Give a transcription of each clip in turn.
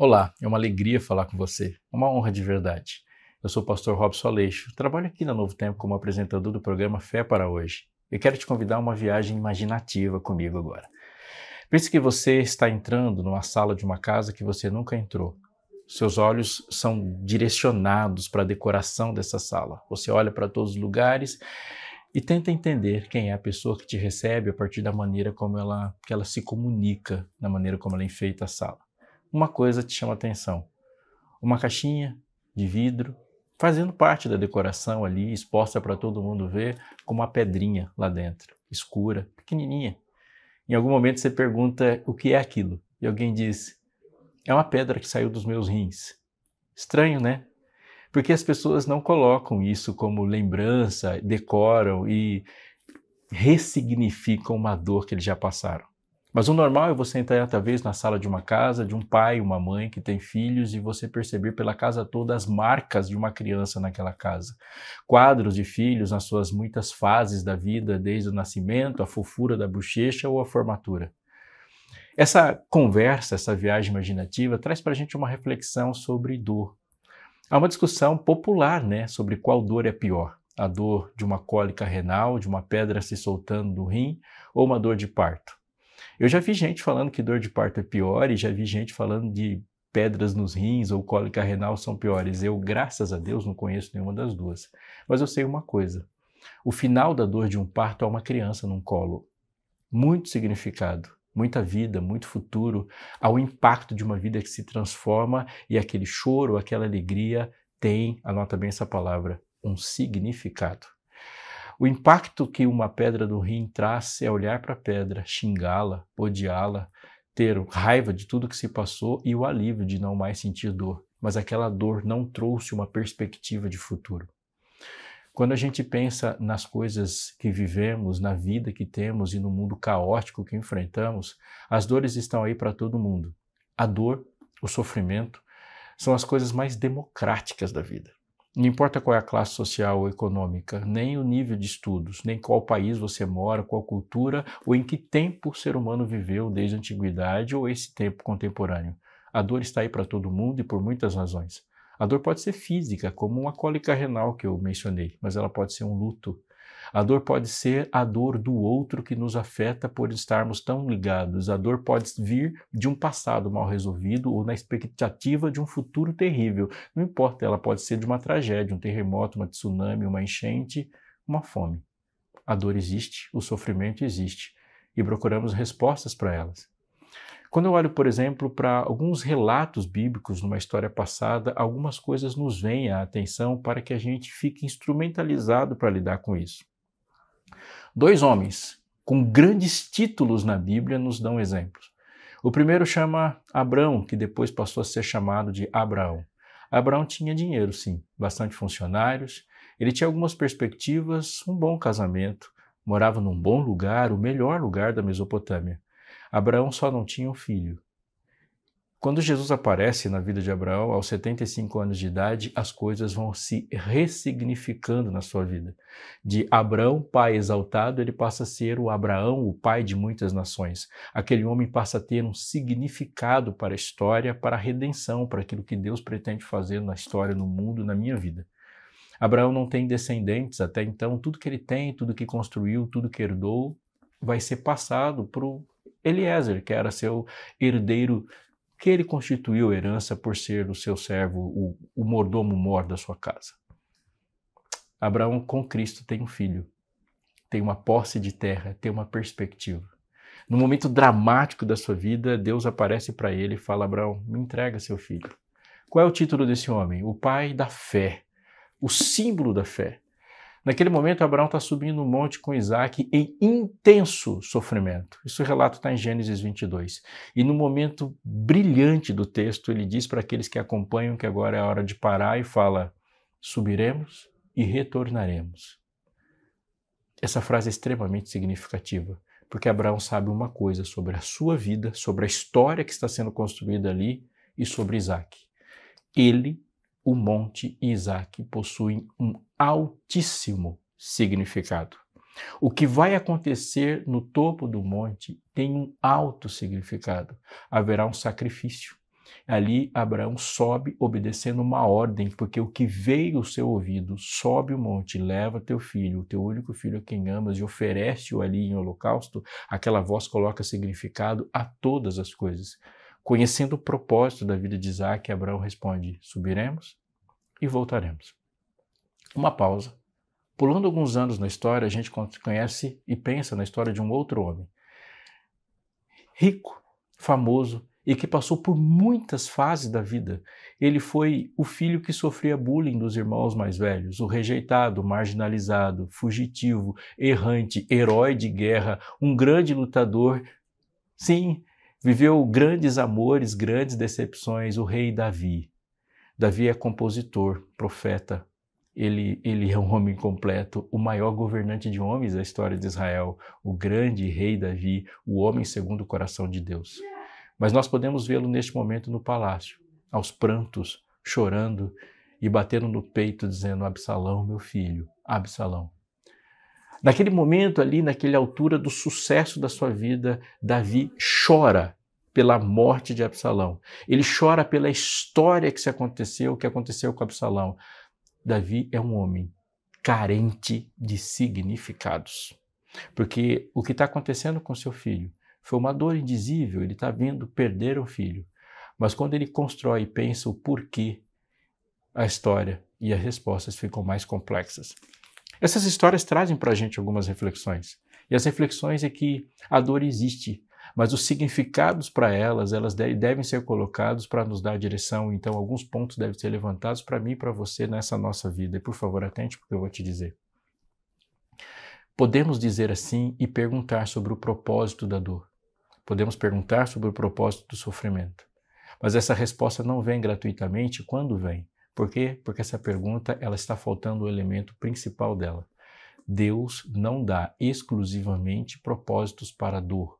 Olá, é uma alegria falar com você, uma honra de verdade. Eu sou o pastor Robson Aleixo, trabalho aqui na Novo Tempo como apresentador do programa Fé para Hoje. Eu quero te convidar a uma viagem imaginativa comigo agora. Pense que você está entrando numa sala de uma casa que você nunca entrou. Seus olhos são direcionados para a decoração dessa sala. Você olha para todos os lugares e tenta entender quem é a pessoa que te recebe a partir da maneira como ela, que ela se comunica, da maneira como ela enfeita a sala uma coisa te chama atenção. Uma caixinha de vidro, fazendo parte da decoração ali, exposta para todo mundo ver, com uma pedrinha lá dentro, escura, pequenininha. Em algum momento você pergunta o que é aquilo, e alguém diz: é uma pedra que saiu dos meus rins. Estranho, né? Porque as pessoas não colocam isso como lembrança, decoram e ressignificam uma dor que eles já passaram. Mas o normal é você entrar talvez na sala de uma casa, de um pai, uma mãe que tem filhos e você perceber pela casa toda as marcas de uma criança naquela casa. Quadros de filhos nas suas muitas fases da vida, desde o nascimento, a fofura da bochecha ou a formatura. Essa conversa, essa viagem imaginativa, traz para a gente uma reflexão sobre dor. Há uma discussão popular né, sobre qual dor é pior. A dor de uma cólica renal, de uma pedra se soltando do rim, ou uma dor de parto. Eu já vi gente falando que dor de parto é pior e já vi gente falando de pedras nos rins ou cólica renal são piores. Eu, graças a Deus, não conheço nenhuma das duas. Mas eu sei uma coisa: o final da dor de um parto é uma criança num colo. Muito significado, muita vida, muito futuro, ao impacto de uma vida que se transforma e aquele choro, aquela alegria tem, anota bem essa palavra, um significado. O impacto que uma pedra do rim traz é olhar para a pedra, xingá-la, odiá-la, ter raiva de tudo que se passou e o alívio de não mais sentir dor. Mas aquela dor não trouxe uma perspectiva de futuro. Quando a gente pensa nas coisas que vivemos, na vida que temos e no mundo caótico que enfrentamos, as dores estão aí para todo mundo. A dor, o sofrimento, são as coisas mais democráticas da vida. Não importa qual é a classe social ou econômica, nem o nível de estudos, nem qual país você mora, qual cultura ou em que tempo o ser humano viveu desde a antiguidade ou esse tempo contemporâneo. A dor está aí para todo mundo e por muitas razões. A dor pode ser física, como uma cólica renal que eu mencionei, mas ela pode ser um luto, a dor pode ser a dor do outro que nos afeta por estarmos tão ligados. A dor pode vir de um passado mal resolvido ou na expectativa de um futuro terrível. Não importa, ela pode ser de uma tragédia, um terremoto, uma tsunami, uma enchente, uma fome. A dor existe, o sofrimento existe e procuramos respostas para elas. Quando eu olho, por exemplo, para alguns relatos bíblicos numa história passada, algumas coisas nos vêm à atenção para que a gente fique instrumentalizado para lidar com isso. Dois homens com grandes títulos na Bíblia nos dão exemplos. O primeiro chama Abraão, que depois passou a ser chamado de Abraão. Abraão tinha dinheiro, sim, bastante funcionários, ele tinha algumas perspectivas, um bom casamento, morava num bom lugar, o melhor lugar da Mesopotâmia. Abraão só não tinha um filho. Quando Jesus aparece na vida de Abraão, aos 75 anos de idade, as coisas vão se ressignificando na sua vida. De Abraão, pai exaltado, ele passa a ser o Abraão, o pai de muitas nações. Aquele homem passa a ter um significado para a história, para a redenção, para aquilo que Deus pretende fazer na história, no mundo, na minha vida. Abraão não tem descendentes até então, tudo que ele tem, tudo que construiu, tudo que herdou, vai ser passado para o Eliezer, que era seu herdeiro que ele constituiu herança por ser o seu servo, o, o mordomo mor da sua casa. Abraão com Cristo tem um filho, tem uma posse de terra, tem uma perspectiva. No momento dramático da sua vida, Deus aparece para ele e fala: Abraão, me entrega seu filho. Qual é o título desse homem? O pai da fé, o símbolo da fé. Naquele momento, Abraão está subindo no monte com Isaac em intenso sofrimento. Isso relato está em Gênesis 22. E no momento brilhante do texto, ele diz para aqueles que acompanham que agora é a hora de parar e fala: subiremos e retornaremos. Essa frase é extremamente significativa, porque Abraão sabe uma coisa sobre a sua vida, sobre a história que está sendo construída ali e sobre Isaac. Ele o monte Isaac possuem um altíssimo significado. O que vai acontecer no topo do monte tem um alto significado. Haverá um sacrifício. Ali Abraão sobe obedecendo uma ordem, porque o que veio ao seu ouvido, sobe o monte, leva teu filho, o teu único filho a quem amas, e oferece-o ali em holocausto, aquela voz coloca significado a todas as coisas. Conhecendo o propósito da vida de Isaac, Abraão responde: subiremos e voltaremos. Uma pausa. Pulando alguns anos na história, a gente conhece e pensa na história de um outro homem. Rico, famoso e que passou por muitas fases da vida. Ele foi o filho que sofria bullying dos irmãos mais velhos, o rejeitado, marginalizado, fugitivo, errante, herói de guerra, um grande lutador. Sim, viveu grandes amores, grandes decepções, o rei Davi. Davi é compositor, profeta, ele, ele é um homem completo, o maior governante de homens da história de Israel, o grande rei Davi, o homem segundo o coração de Deus. Mas nós podemos vê-lo neste momento no palácio, aos prantos, chorando e batendo no peito, dizendo: Absalão, meu filho, Absalão. Naquele momento ali, naquela altura do sucesso da sua vida, Davi chora pela morte de Absalão. Ele chora pela história que se aconteceu, que aconteceu com Absalão. Davi é um homem carente de significados. Porque o que está acontecendo com seu filho foi uma dor indizível, ele está vendo perder um filho. Mas quando ele constrói e pensa o porquê, a história e as respostas ficam mais complexas. Essas histórias trazem para a gente algumas reflexões. E as reflexões é que a dor existe, mas os significados para elas, elas devem ser colocados para nos dar direção. Então, alguns pontos devem ser levantados para mim e para você nessa nossa vida. E por favor, atente porque eu vou te dizer. Podemos dizer assim e perguntar sobre o propósito da dor. Podemos perguntar sobre o propósito do sofrimento. Mas essa resposta não vem gratuitamente quando vem. Por quê? Porque essa pergunta ela está faltando o elemento principal dela. Deus não dá exclusivamente propósitos para a dor.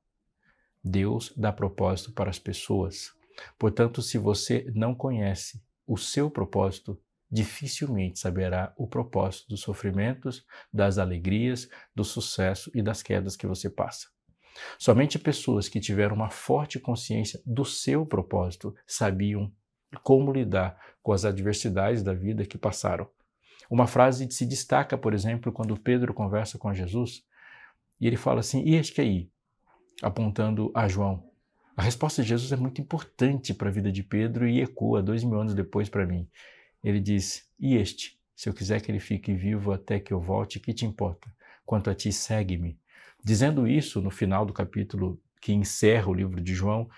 Deus dá propósito para as pessoas. Portanto, se você não conhece o seu propósito, dificilmente saberá o propósito dos sofrimentos, das alegrias, do sucesso e das quedas que você passa. Somente pessoas que tiveram uma forte consciência do seu propósito sabiam como lidar com as adversidades da vida que passaram. Uma frase se destaca, por exemplo, quando Pedro conversa com Jesus e ele fala assim: E este aí? apontando a João. A resposta de Jesus é muito importante para a vida de Pedro e ecoa dois mil anos depois para mim. Ele diz: E este? Se eu quiser que ele fique vivo até que eu volte, que te importa? Quanto a ti, segue-me. Dizendo isso, no final do capítulo que encerra o livro de João,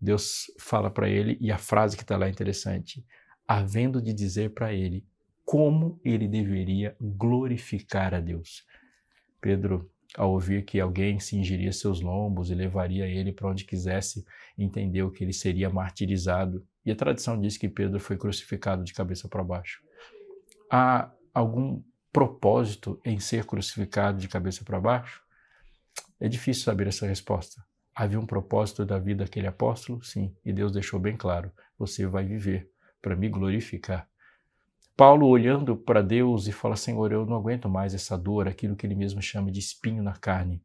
Deus fala para ele, e a frase que está lá é interessante: havendo de dizer para ele como ele deveria glorificar a Deus. Pedro ao ouvir que alguém cingiria seus lombos e levaria ele para onde quisesse, entendeu que ele seria martirizado. E a tradição diz que Pedro foi crucificado de cabeça para baixo. Há algum propósito em ser crucificado de cabeça para baixo? É difícil saber essa resposta. Havia um propósito da vida daquele apóstolo? Sim, e Deus deixou bem claro: você vai viver para me glorificar. Paulo olhando para Deus e fala: Senhor, eu não aguento mais essa dor, aquilo que ele mesmo chama de espinho na carne.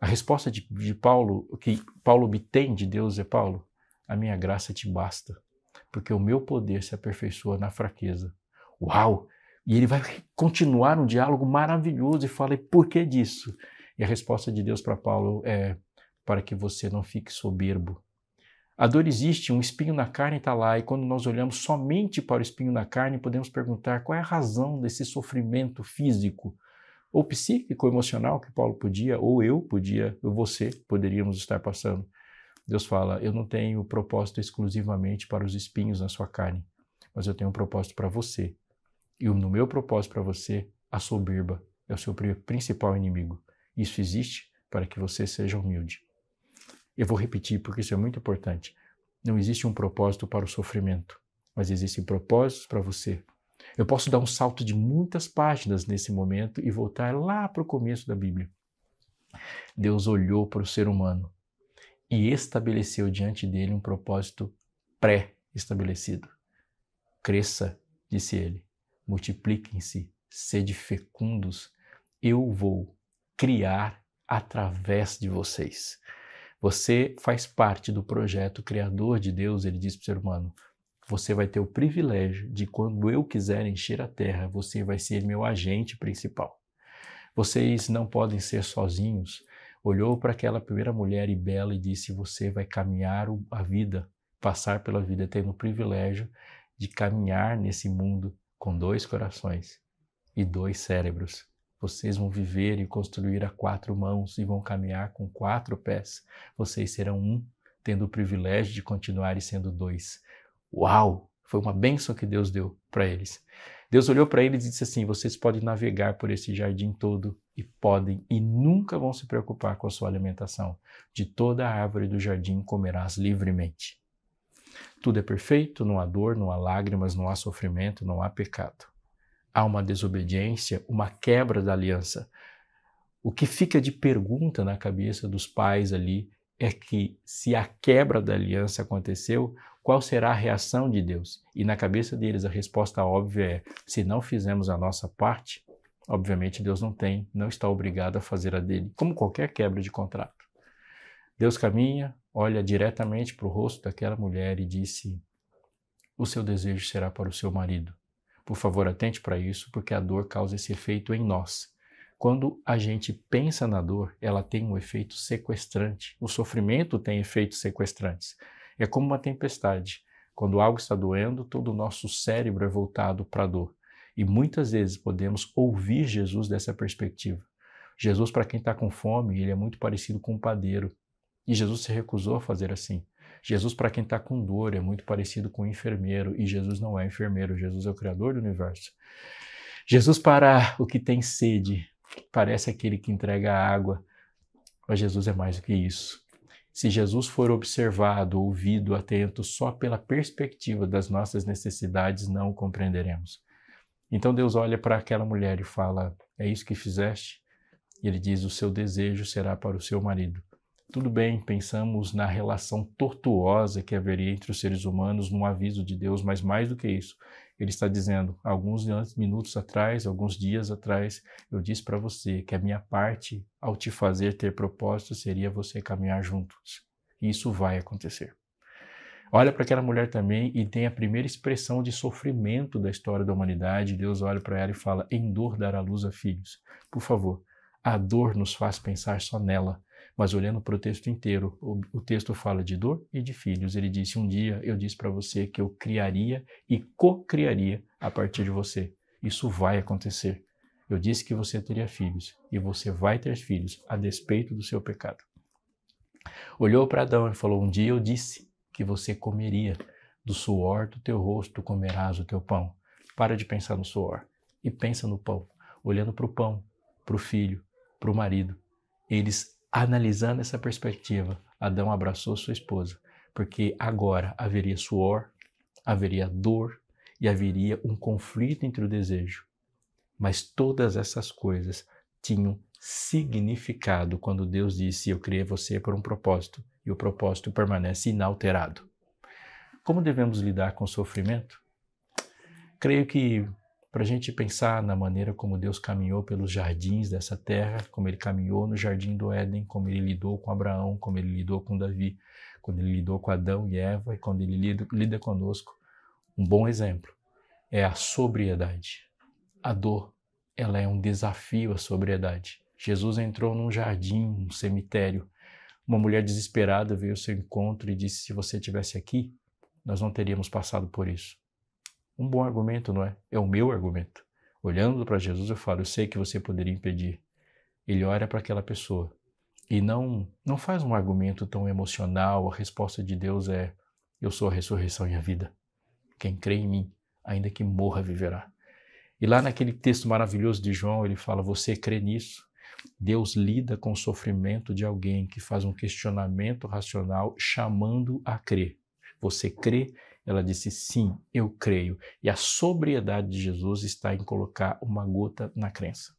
A resposta de, de Paulo, que Paulo obtém de Deus é: Paulo, a minha graça te basta, porque o meu poder se aperfeiçoa na fraqueza. Uau! E ele vai continuar um diálogo maravilhoso e fala: e por que disso? E a resposta de Deus para Paulo é: para que você não fique soberbo, a dor existe, um espinho na carne está lá, e quando nós olhamos somente para o espinho na carne, podemos perguntar qual é a razão desse sofrimento físico ou psíquico, emocional que Paulo podia, ou eu podia, ou você poderíamos estar passando. Deus fala: Eu não tenho propósito exclusivamente para os espinhos na sua carne, mas eu tenho um propósito para você. E no meu propósito para você, a soberba é o seu principal inimigo. Isso existe para que você seja humilde. Eu vou repetir porque isso é muito importante. Não existe um propósito para o sofrimento, mas existem propósitos para você. Eu posso dar um salto de muitas páginas nesse momento e voltar lá para o começo da Bíblia. Deus olhou para o ser humano e estabeleceu diante dele um propósito pré-estabelecido. Cresça, disse ele, multipliquem-se, sede fecundos, eu vou criar através de vocês. Você faz parte do projeto criador de Deus, ele diz para o ser humano. Você vai ter o privilégio de, quando eu quiser encher a terra, você vai ser meu agente principal. Vocês não podem ser sozinhos. Olhou para aquela primeira mulher e bela e disse: Você vai caminhar a vida, passar pela vida, tendo o privilégio de caminhar nesse mundo com dois corações e dois cérebros. Vocês vão viver e construir a quatro mãos e vão caminhar com quatro pés. Vocês serão um, tendo o privilégio de continuar sendo dois. Uau! Foi uma bênção que Deus deu para eles. Deus olhou para eles e disse assim: Vocês podem navegar por esse jardim todo e podem e nunca vão se preocupar com a sua alimentação. De toda a árvore do jardim comerás livremente. Tudo é perfeito, não há dor, não há lágrimas, não há sofrimento, não há pecado. Há uma desobediência, uma quebra da aliança. O que fica de pergunta na cabeça dos pais ali é que se a quebra da aliança aconteceu, qual será a reação de Deus? E na cabeça deles a resposta óbvia é: se não fizermos a nossa parte, obviamente Deus não tem, não está obrigado a fazer a dele, como qualquer quebra de contrato. Deus caminha, olha diretamente para o rosto daquela mulher e disse: O seu desejo será para o seu marido. Por favor, atente para isso, porque a dor causa esse efeito em nós. Quando a gente pensa na dor, ela tem um efeito sequestrante. O sofrimento tem efeitos sequestrantes. É como uma tempestade. Quando algo está doendo, todo o nosso cérebro é voltado para a dor. E muitas vezes podemos ouvir Jesus dessa perspectiva. Jesus, para quem está com fome, ele é muito parecido com um padeiro. E Jesus se recusou a fazer assim. Jesus, para quem está com dor, é muito parecido com um enfermeiro. E Jesus não é enfermeiro, Jesus é o Criador do universo. Jesus, para o que tem sede, parece aquele que entrega água. Mas Jesus é mais do que isso. Se Jesus for observado, ouvido, atento só pela perspectiva das nossas necessidades, não o compreenderemos. Então Deus olha para aquela mulher e fala: É isso que fizeste? E ele diz: O seu desejo será para o seu marido. Tudo bem, pensamos na relação tortuosa que haveria entre os seres humanos no aviso de Deus, mas mais do que isso, ele está dizendo: alguns minutos atrás, alguns dias atrás, eu disse para você que a minha parte ao te fazer ter propósito seria você caminhar juntos. E isso vai acontecer. Olha para aquela mulher também e tem a primeira expressão de sofrimento da história da humanidade. Deus olha para ela e fala: em dor dará luz a filhos. Por favor, a dor nos faz pensar só nela mas olhando para o texto inteiro, o, o, texto fala de dor e de filhos. Ele disse: Um dia eu disse para você que eu criaria e co-criaria a partir de você. Isso vai acontecer. Eu disse que você teria filhos e você vai ter filhos a despeito do seu pecado. Olhou para Adão e falou: Um dia eu disse que você comeria do suor do teu rosto, comerás o teu pão. Para de pensar no suor e pensa no pão, olhando para o pão, para o filho, para o marido. Eles Analisando essa perspectiva, Adão abraçou sua esposa, porque agora haveria suor, haveria dor e haveria um conflito entre o desejo. Mas todas essas coisas tinham significado quando Deus disse: Eu criei você por um propósito, e o propósito permanece inalterado. Como devemos lidar com o sofrimento? Creio que para a gente pensar na maneira como Deus caminhou pelos jardins dessa terra, como ele caminhou no jardim do Éden, como ele lidou com Abraão, como ele lidou com Davi, quando ele lidou com Adão e Eva e quando ele lida, lida conosco. Um bom exemplo é a sobriedade. A dor, ela é um desafio à sobriedade. Jesus entrou num jardim, um cemitério. Uma mulher desesperada veio ao seu encontro e disse: Se você estivesse aqui, nós não teríamos passado por isso um bom argumento, não é? É o meu argumento. Olhando para Jesus, eu falo: eu sei que você poderia impedir. Ele olha para aquela pessoa e não não faz um argumento tão emocional. A resposta de Deus é: eu sou a ressurreição e a vida. Quem crê em mim, ainda que morra, viverá. E lá naquele texto maravilhoso de João, ele fala: Você crê nisso? Deus lida com o sofrimento de alguém que faz um questionamento racional, chamando a crer. Você crê ela disse: Sim, eu creio. E a sobriedade de Jesus está em colocar uma gota na crença.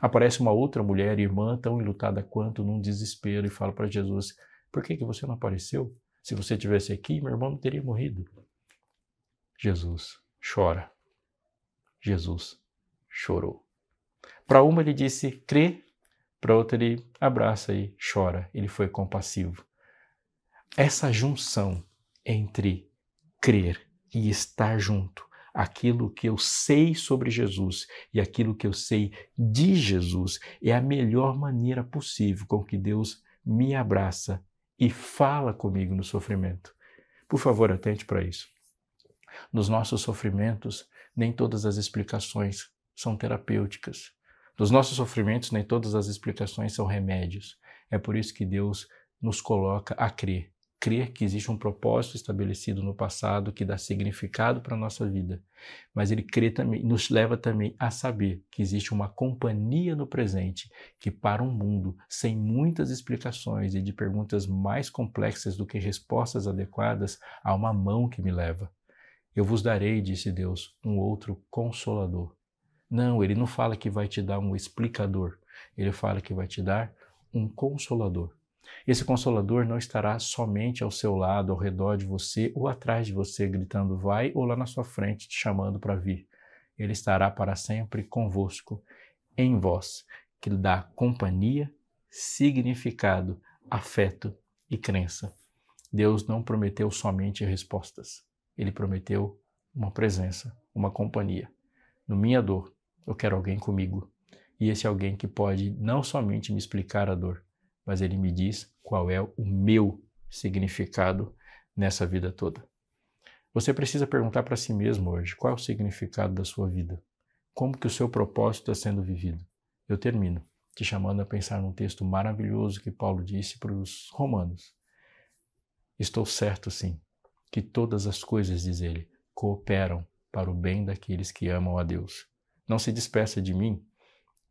Aparece uma outra mulher, irmã, tão enlutada quanto, num desespero, e fala para Jesus: Por que, que você não apareceu? Se você tivesse aqui, meu irmão não teria morrido. Jesus chora. Jesus chorou. Para uma ele disse: crê. Para outra ele abraça e chora. Ele foi compassivo. essa junção entre crer e estar junto, aquilo que eu sei sobre Jesus e aquilo que eu sei de Jesus, é a melhor maneira possível com que Deus me abraça e fala comigo no sofrimento. Por favor, atente para isso. Nos nossos sofrimentos, nem todas as explicações são terapêuticas. Nos nossos sofrimentos, nem todas as explicações são remédios. É por isso que Deus nos coloca a crer crer que existe um propósito estabelecido no passado que dá significado para a nossa vida, mas ele crê também, nos leva também a saber que existe uma companhia no presente que para um mundo sem muitas explicações e de perguntas mais complexas do que respostas adequadas, há uma mão que me leva. Eu vos darei, disse Deus, um outro consolador. Não, ele não fala que vai te dar um explicador, ele fala que vai te dar um consolador. Esse consolador não estará somente ao seu lado, ao redor de você ou atrás de você, gritando vai, ou lá na sua frente, te chamando para vir. Ele estará para sempre convosco, em vós, que lhe dá companhia, significado, afeto e crença. Deus não prometeu somente respostas, ele prometeu uma presença, uma companhia. No minha dor, eu quero alguém comigo. E esse alguém que pode não somente me explicar a dor, mas ele me diz qual é o meu significado nessa vida toda. Você precisa perguntar para si mesmo hoje qual é o significado da sua vida. Como que o seu propósito está sendo vivido? Eu termino te chamando a pensar num texto maravilhoso que Paulo disse para os romanos. Estou certo, sim, que todas as coisas, diz ele, cooperam para o bem daqueles que amam a Deus. Não se despeça de mim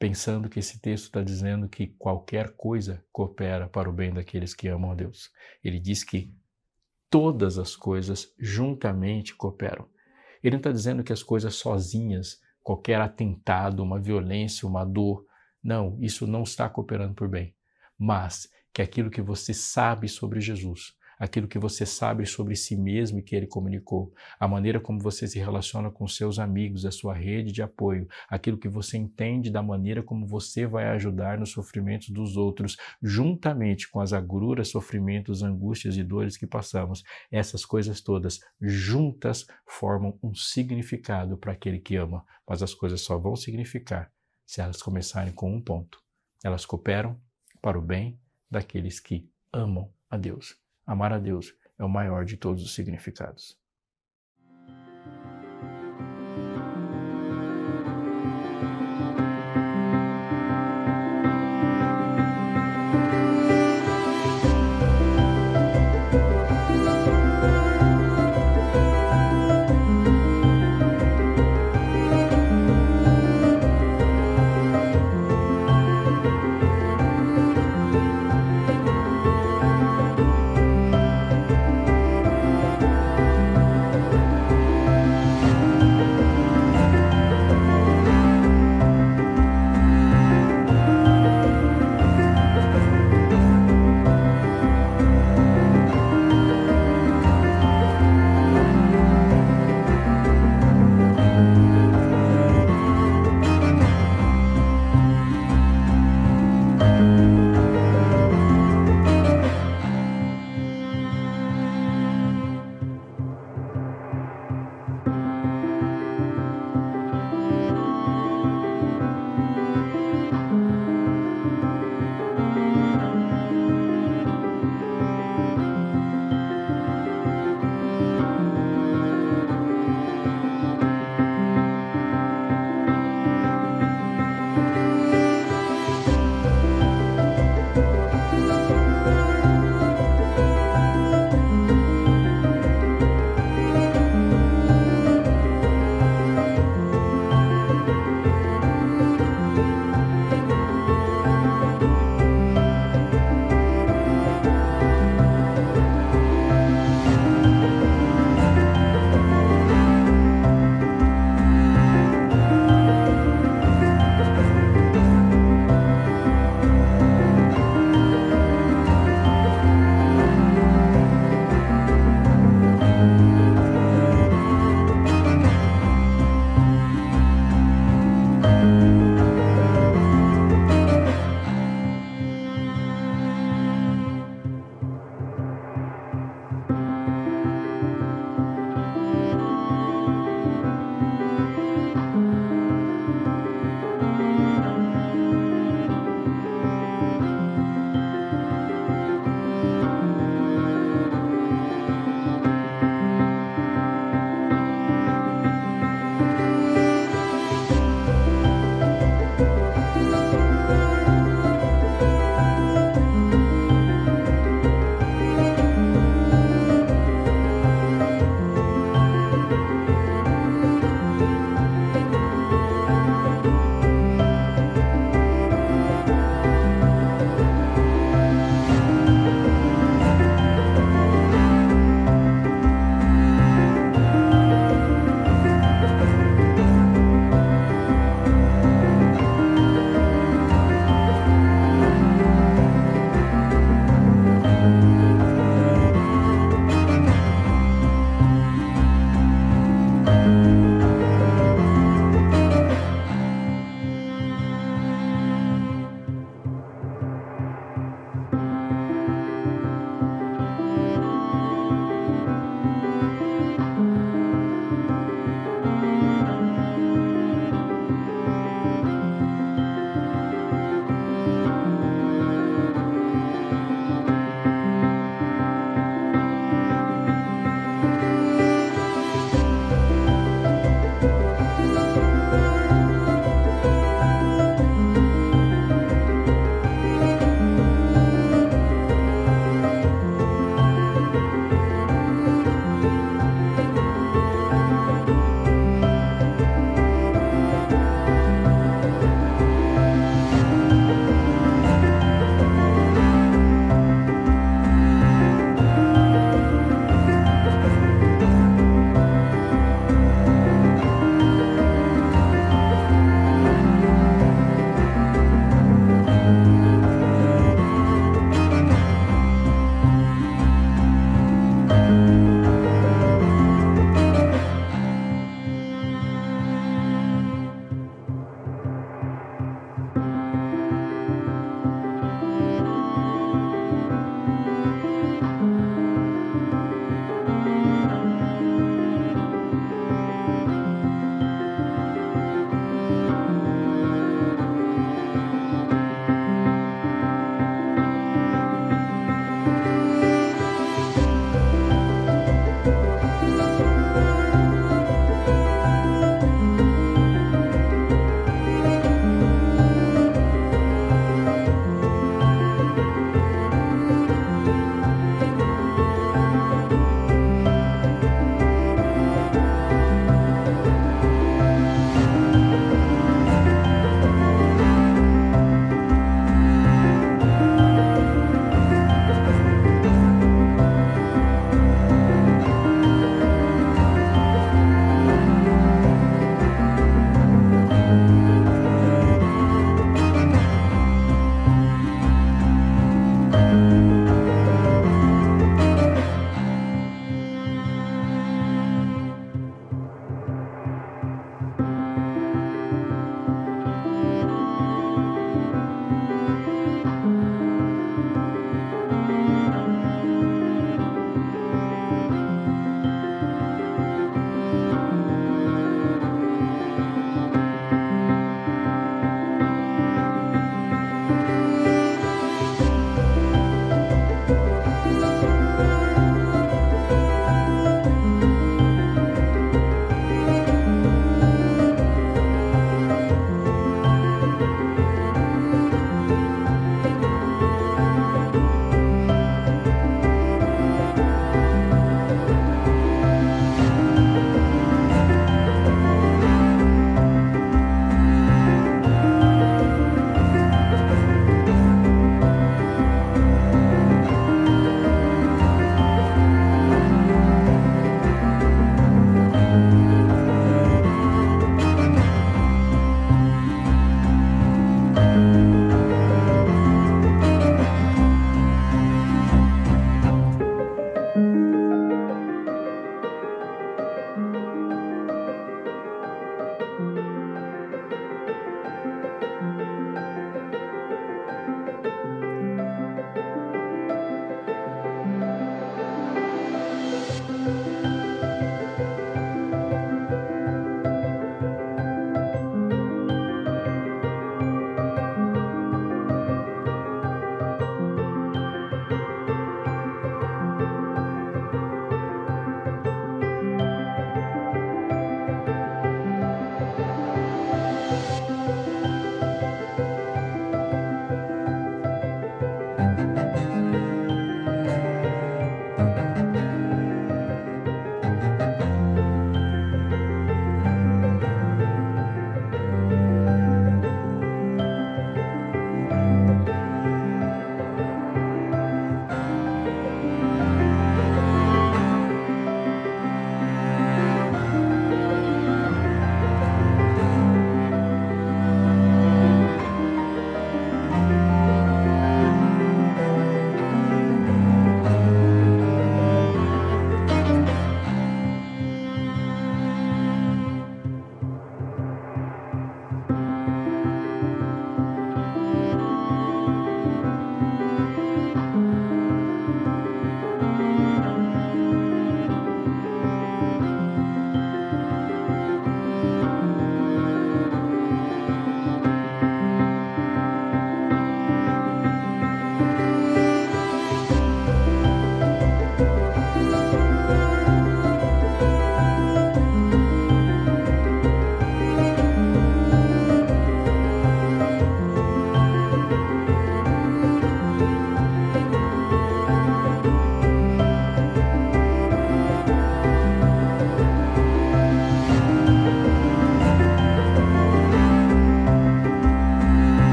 pensando que esse texto está dizendo que qualquer coisa coopera para o bem daqueles que amam a Deus. Ele diz que todas as coisas juntamente cooperam. Ele não está dizendo que as coisas sozinhas, qualquer atentado, uma violência, uma dor, não, isso não está cooperando por bem. Mas que aquilo que você sabe sobre Jesus, aquilo que você sabe sobre si mesmo e que ele comunicou, a maneira como você se relaciona com seus amigos, a sua rede de apoio, aquilo que você entende da maneira como você vai ajudar nos sofrimentos dos outros, juntamente com as agruras, sofrimentos, angústias e dores que passamos. Essas coisas todas juntas formam um significado para aquele que ama, mas as coisas só vão significar se elas começarem com um ponto. Elas cooperam para o bem daqueles que amam a Deus. Amar a Deus é o maior de todos os significados.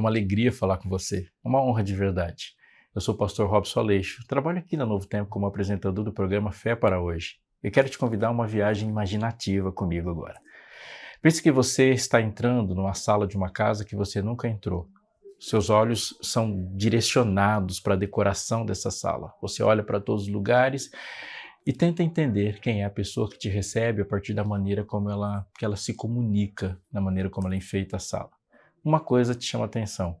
Uma alegria falar com você, uma honra de verdade. Eu sou o pastor Robson Aleixo, trabalho aqui na Novo Tempo como apresentador do programa Fé para Hoje. E quero te convidar a uma viagem imaginativa comigo agora. Pense que você está entrando numa sala de uma casa que você nunca entrou. Seus olhos são direcionados para a decoração dessa sala. Você olha para todos os lugares e tenta entender quem é a pessoa que te recebe a partir da maneira como ela, que ela se comunica, da maneira como ela enfeita a sala uma coisa te chama atenção.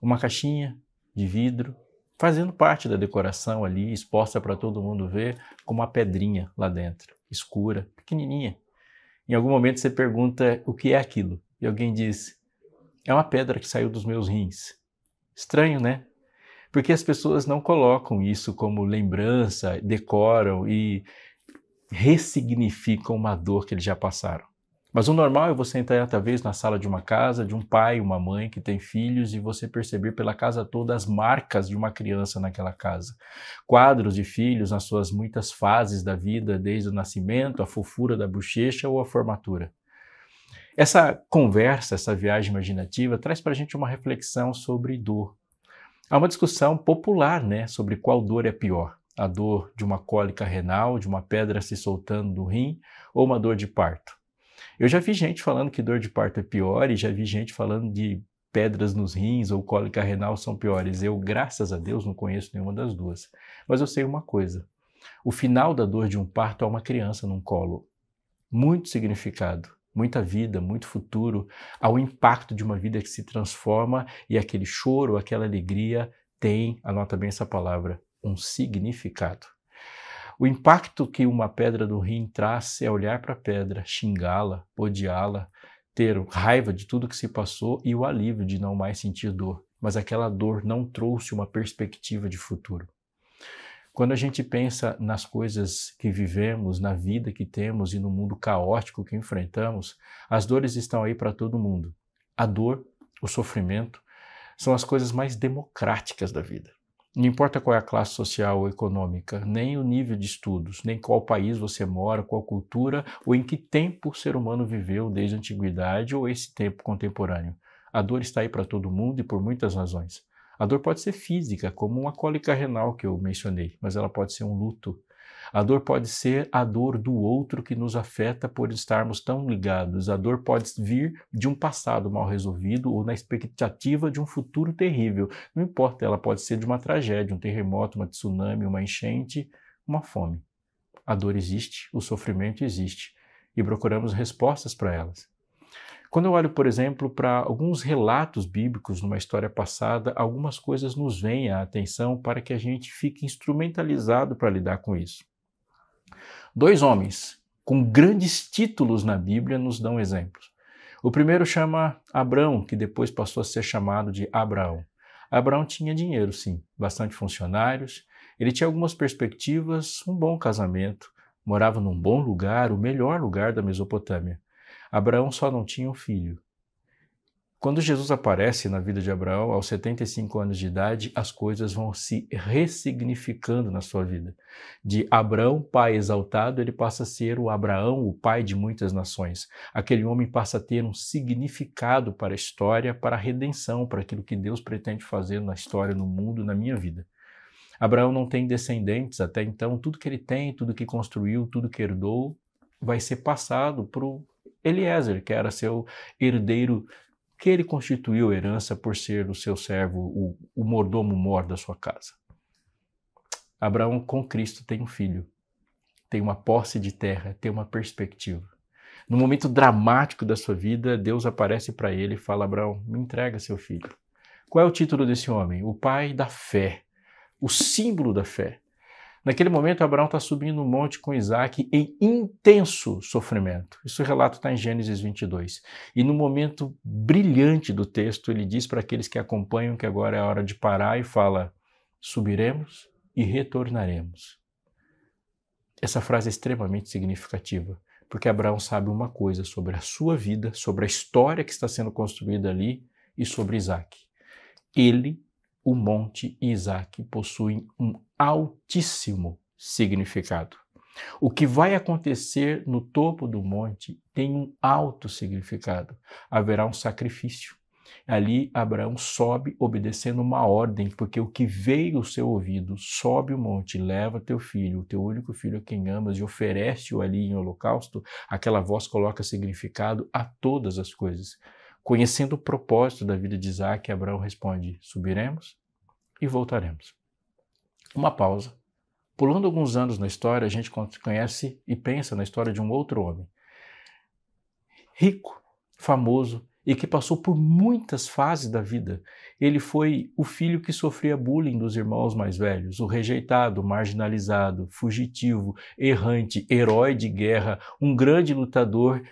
Uma caixinha de vidro, fazendo parte da decoração ali, exposta para todo mundo ver, com uma pedrinha lá dentro, escura, pequenininha. Em algum momento você pergunta o que é aquilo, e alguém diz: é uma pedra que saiu dos meus rins. Estranho, né? Porque as pessoas não colocam isso como lembrança, decoram e ressignificam uma dor que eles já passaram. Mas o normal é você entrar talvez na sala de uma casa, de um pai, uma mãe que tem filhos e você perceber pela casa toda as marcas de uma criança naquela casa. Quadros de filhos nas suas muitas fases da vida, desde o nascimento, a fofura da bochecha ou a formatura. Essa conversa, essa viagem imaginativa, traz para a gente uma reflexão sobre dor. Há uma discussão popular né, sobre qual dor é pior. A dor de uma cólica renal, de uma pedra se soltando do rim, ou uma dor de parto. Eu já vi gente falando que dor de parto é pior e já vi gente falando de pedras nos rins ou cólica renal são piores. Eu, graças a Deus, não conheço nenhuma das duas. Mas eu sei uma coisa: o final da dor de um parto é uma criança num colo. Muito significado, muita vida, muito futuro, ao impacto de uma vida que se transforma e aquele choro, aquela alegria tem, anota bem essa palavra, um significado. O impacto que uma pedra do rim traz é olhar para a pedra, xingá-la, odiá-la, ter raiva de tudo que se passou e o alívio de não mais sentir dor. Mas aquela dor não trouxe uma perspectiva de futuro. Quando a gente pensa nas coisas que vivemos, na vida que temos e no mundo caótico que enfrentamos, as dores estão aí para todo mundo. A dor, o sofrimento, são as coisas mais democráticas da vida. Não importa qual é a classe social ou econômica, nem o nível de estudos, nem qual país você mora, qual cultura ou em que tempo o ser humano viveu desde a antiguidade ou esse tempo contemporâneo. A dor está aí para todo mundo e por muitas razões. A dor pode ser física, como uma cólica renal que eu mencionei, mas ela pode ser um luto, a dor pode ser a dor do outro que nos afeta por estarmos tão ligados. A dor pode vir de um passado mal resolvido ou na expectativa de um futuro terrível. Não importa, ela pode ser de uma tragédia, um terremoto, uma tsunami, uma enchente, uma fome. A dor existe, o sofrimento existe e procuramos respostas para elas. Quando eu olho, por exemplo, para alguns relatos bíblicos numa história passada, algumas coisas nos vêm à atenção para que a gente fique instrumentalizado para lidar com isso. Dois homens com grandes títulos na Bíblia nos dão exemplos. O primeiro chama Abraão, que depois passou a ser chamado de Abraão. Abraão tinha dinheiro, sim, bastante funcionários, ele tinha algumas perspectivas, um bom casamento, morava num bom lugar, o melhor lugar da Mesopotâmia. Abraão só não tinha um filho. Quando Jesus aparece na vida de Abraão, aos 75 anos de idade, as coisas vão se ressignificando na sua vida. De Abraão, pai exaltado, ele passa a ser o Abraão, o pai de muitas nações. Aquele homem passa a ter um significado para a história, para a redenção, para aquilo que Deus pretende fazer na história, no mundo, na minha vida. Abraão não tem descendentes até então, tudo que ele tem, tudo que construiu, tudo que herdou, vai ser passado para o Eliezer, que era seu herdeiro que ele constituiu herança por ser o seu servo, o, o mordomo mor da sua casa. Abraão com Cristo tem um filho, tem uma posse de terra, tem uma perspectiva. No momento dramático da sua vida, Deus aparece para ele e fala: Abraão, me entrega seu filho. Qual é o título desse homem? O pai da fé, o símbolo da fé. Naquele momento, Abraão está subindo no monte com Isaac em intenso sofrimento. Isso relato está em Gênesis 22. E no momento brilhante do texto, ele diz para aqueles que acompanham que agora é a hora de parar e fala: subiremos e retornaremos. Essa frase é extremamente significativa, porque Abraão sabe uma coisa sobre a sua vida, sobre a história que está sendo construída ali e sobre Isaac. Ele o monte Isaac possuem um altíssimo significado. O que vai acontecer no topo do monte tem um alto significado. Haverá um sacrifício. Ali Abraão sobe obedecendo uma ordem, porque o que veio ao seu ouvido, sobe o monte, leva teu filho, o teu único filho a quem amas, e oferece-o ali em holocausto, aquela voz coloca significado a todas as coisas. Conhecendo o propósito da vida de Isaac, Abraão responde: subiremos e voltaremos. Uma pausa. Pulando alguns anos na história, a gente conhece e pensa na história de um outro homem. Rico, famoso, e que passou por muitas fases da vida. Ele foi o filho que sofria bullying dos irmãos mais velhos, o rejeitado, marginalizado, fugitivo, errante, herói de guerra, um grande lutador.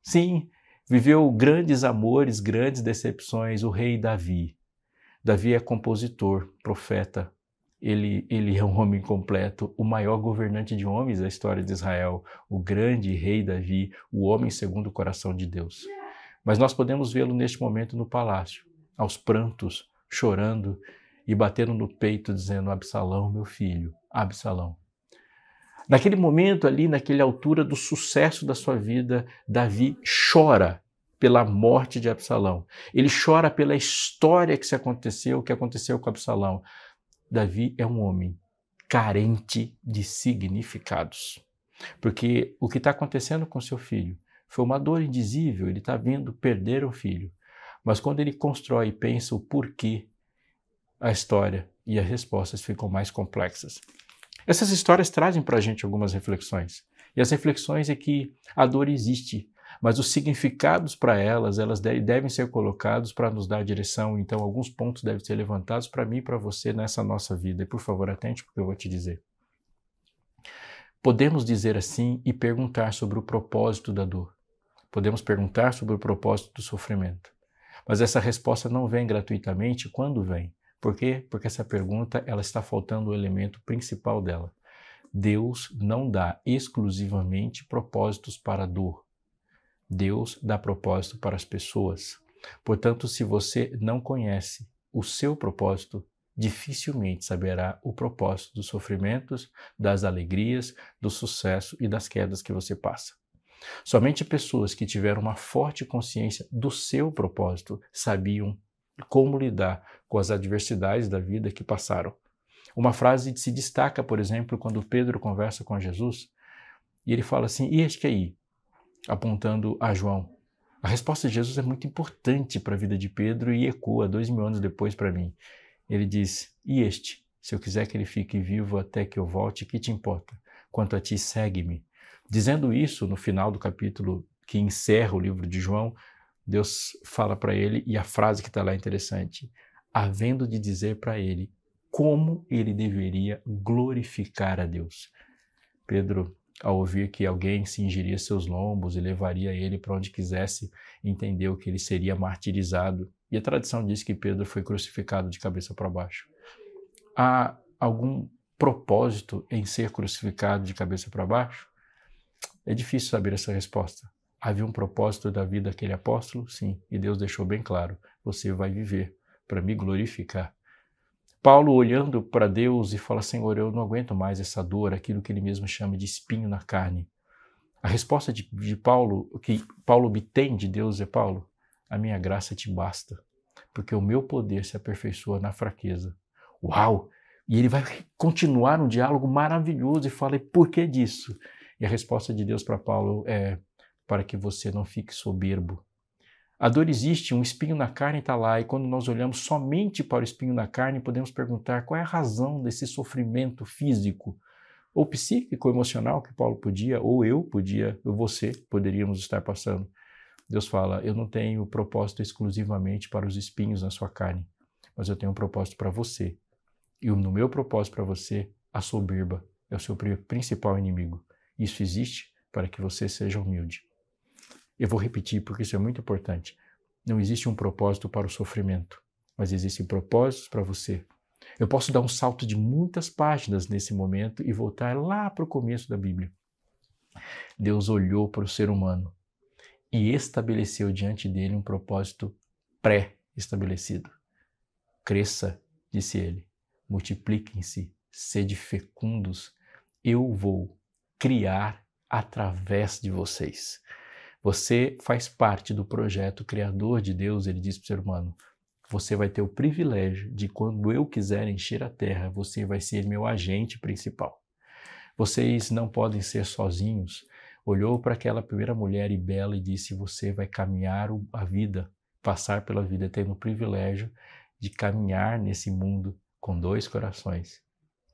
Sim, viveu grandes amores, grandes decepções, o rei Davi. Davi é compositor, profeta, ele, ele, é um homem completo, o maior governante de homens da história de Israel, o grande rei Davi, o homem segundo o coração de Deus. Mas nós podemos vê-lo neste momento no palácio, aos prantos, chorando e batendo no peito, dizendo: Absalão, meu filho, Absalão. Naquele momento ali, naquela altura do sucesso da sua vida, Davi chora pela morte de Absalão. Ele chora pela história que se aconteceu, que aconteceu com Absalão. Davi é um homem carente de significados. Porque o que está acontecendo com seu filho foi uma dor indizível, ele está vendo perder um filho. Mas quando ele constrói e pensa o porquê, a história e as respostas ficam mais complexas. Essas histórias trazem para a gente algumas reflexões. E as reflexões é que a dor existe, mas os significados para elas, elas devem ser colocados para nos dar direção. Então, alguns pontos devem ser levantados para mim e para você nessa nossa vida. E por favor, atente porque eu vou te dizer. Podemos dizer assim e perguntar sobre o propósito da dor. Podemos perguntar sobre o propósito do sofrimento. Mas essa resposta não vem gratuitamente quando vem. Por quê? Porque essa pergunta ela está faltando o elemento principal dela. Deus não dá exclusivamente propósitos para a dor. Deus dá propósito para as pessoas. Portanto, se você não conhece o seu propósito, dificilmente saberá o propósito dos sofrimentos, das alegrias, do sucesso e das quedas que você passa. Somente pessoas que tiveram uma forte consciência do seu propósito sabiam como lidar com as adversidades da vida que passaram. Uma frase se destaca, por exemplo, quando Pedro conversa com Jesus e ele fala assim: E este aí? Apontando a João. A resposta de Jesus é muito importante para a vida de Pedro e ecoa dois mil anos depois para mim. Ele diz: E este? Se eu quiser que ele fique vivo até que eu volte, que te importa? Quanto a ti, segue-me. Dizendo isso, no final do capítulo que encerra o livro de João, Deus fala para ele, e a frase que está lá é interessante: havendo de dizer para ele como ele deveria glorificar a Deus. Pedro, ao ouvir que alguém cingiria seus lombos e levaria ele para onde quisesse, entendeu que ele seria martirizado. E a tradição diz que Pedro foi crucificado de cabeça para baixo. Há algum propósito em ser crucificado de cabeça para baixo? É difícil saber essa resposta. Havia um propósito da vida daquele apóstolo? Sim, e Deus deixou bem claro: você vai viver para me glorificar. Paulo olhando para Deus e fala: Senhor, eu não aguento mais essa dor, aquilo que ele mesmo chama de espinho na carne. A resposta de, de Paulo, que Paulo obtém de Deus é: Paulo, a minha graça te basta, porque o meu poder se aperfeiçoa na fraqueza. Uau! E ele vai continuar um diálogo maravilhoso e fala: e por que disso? E a resposta de Deus para Paulo é para que você não fique soberbo. A dor existe, um espinho na carne está lá, e quando nós olhamos somente para o espinho na carne, podemos perguntar qual é a razão desse sofrimento físico ou psíquico, emocional que Paulo podia, ou eu podia, ou você poderíamos estar passando. Deus fala: Eu não tenho propósito exclusivamente para os espinhos na sua carne, mas eu tenho um propósito para você. E no meu propósito para você, a soberba é o seu principal inimigo. Isso existe para que você seja humilde. Eu vou repetir porque isso é muito importante. Não existe um propósito para o sofrimento, mas existem propósitos para você. Eu posso dar um salto de muitas páginas nesse momento e voltar lá para o começo da Bíblia. Deus olhou para o ser humano e estabeleceu diante dele um propósito pré-estabelecido. Cresça, disse ele, multipliquem-se, sede fecundos, eu vou criar através de vocês. Você faz parte do projeto criador de Deus, ele diz para o ser humano. Você vai ter o privilégio de, quando eu quiser encher a terra, você vai ser meu agente principal. Vocês não podem ser sozinhos. Olhou para aquela primeira mulher e bela e disse: Você vai caminhar a vida, passar pela vida, tendo o privilégio de caminhar nesse mundo com dois corações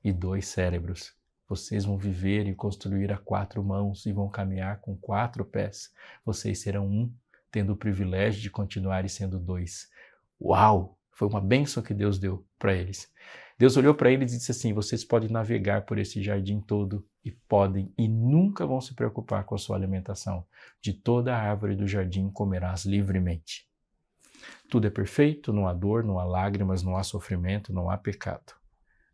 e dois cérebros. Vocês vão viver e construir a quatro mãos e vão caminhar com quatro pés. Vocês serão um, tendo o privilégio de continuar sendo dois. Uau! Foi uma bênção que Deus deu para eles. Deus olhou para eles e disse assim: Vocês podem navegar por esse jardim todo e podem e nunca vão se preocupar com a sua alimentação. De toda a árvore do jardim comerás livremente. Tudo é perfeito, não há dor, não há lágrimas, não há sofrimento, não há pecado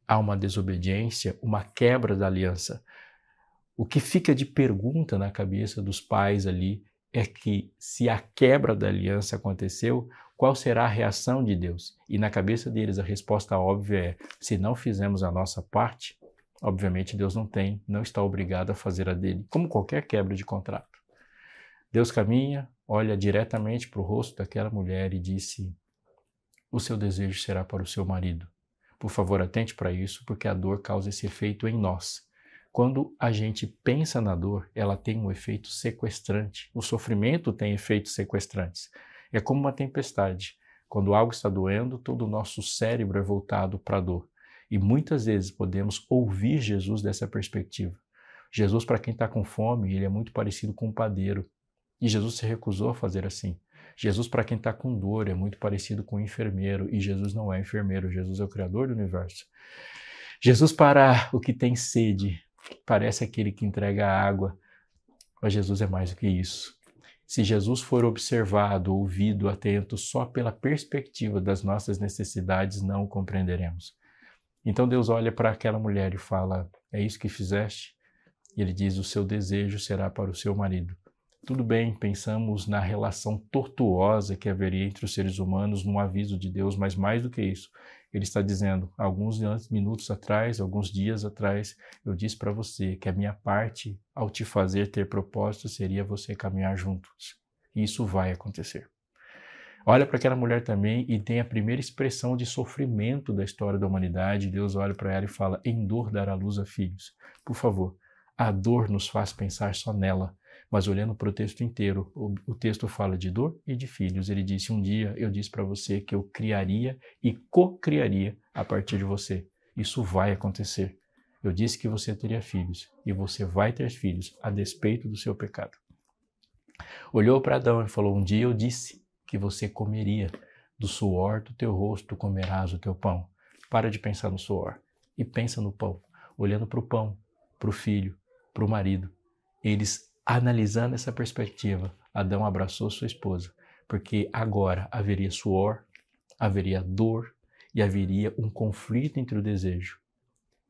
há uma desobediência, uma quebra da aliança. O que fica de pergunta na cabeça dos pais ali é que se a quebra da aliança aconteceu, qual será a reação de Deus? E na cabeça deles a resposta óbvia é: se não fizermos a nossa parte, obviamente Deus não tem, não está obrigado a fazer a dele, como qualquer quebra de contrato. Deus caminha, olha diretamente para o rosto daquela mulher e disse: O seu desejo será para o seu marido por favor, atente para isso, porque a dor causa esse efeito em nós. Quando a gente pensa na dor, ela tem um efeito sequestrante. O sofrimento tem efeitos sequestrantes. É como uma tempestade. Quando algo está doendo, todo o nosso cérebro é voltado para a dor. E muitas vezes podemos ouvir Jesus dessa perspectiva. Jesus, para quem está com fome, ele é muito parecido com um padeiro. E Jesus se recusou a fazer assim. Jesus, para quem está com dor, é muito parecido com um enfermeiro, e Jesus não é enfermeiro, Jesus é o Criador do universo. Jesus, para o que tem sede, parece aquele que entrega água, mas Jesus é mais do que isso. Se Jesus for observado, ouvido, atento só pela perspectiva das nossas necessidades, não o compreenderemos. Então Deus olha para aquela mulher e fala: É isso que fizeste? E ele diz: O seu desejo será para o seu marido. Tudo bem, pensamos na relação tortuosa que haveria entre os seres humanos no aviso de Deus, mas mais do que isso, ele está dizendo: alguns minutos atrás, alguns dias atrás, eu disse para você que a minha parte ao te fazer ter propósito seria você caminhar juntos. E isso vai acontecer. Olha para aquela mulher também e tem a primeira expressão de sofrimento da história da humanidade. Deus olha para ela e fala: em dor dará luz a filhos. Por favor, a dor nos faz pensar só nela mas olhando para o texto inteiro, o, o, texto fala de dor e de filhos. Ele disse: Um dia eu disse para você que eu criaria e co-criaria a partir de você. Isso vai acontecer. Eu disse que você teria filhos e você vai ter filhos a despeito do seu pecado. Olhou para Adão e falou: Um dia eu disse que você comeria do suor do teu rosto, comerás o teu pão. Para de pensar no suor e pensa no pão, olhando para o pão, para o filho, para o marido. Eles Analisando essa perspectiva, Adão abraçou sua esposa, porque agora haveria suor, haveria dor e haveria um conflito entre o desejo.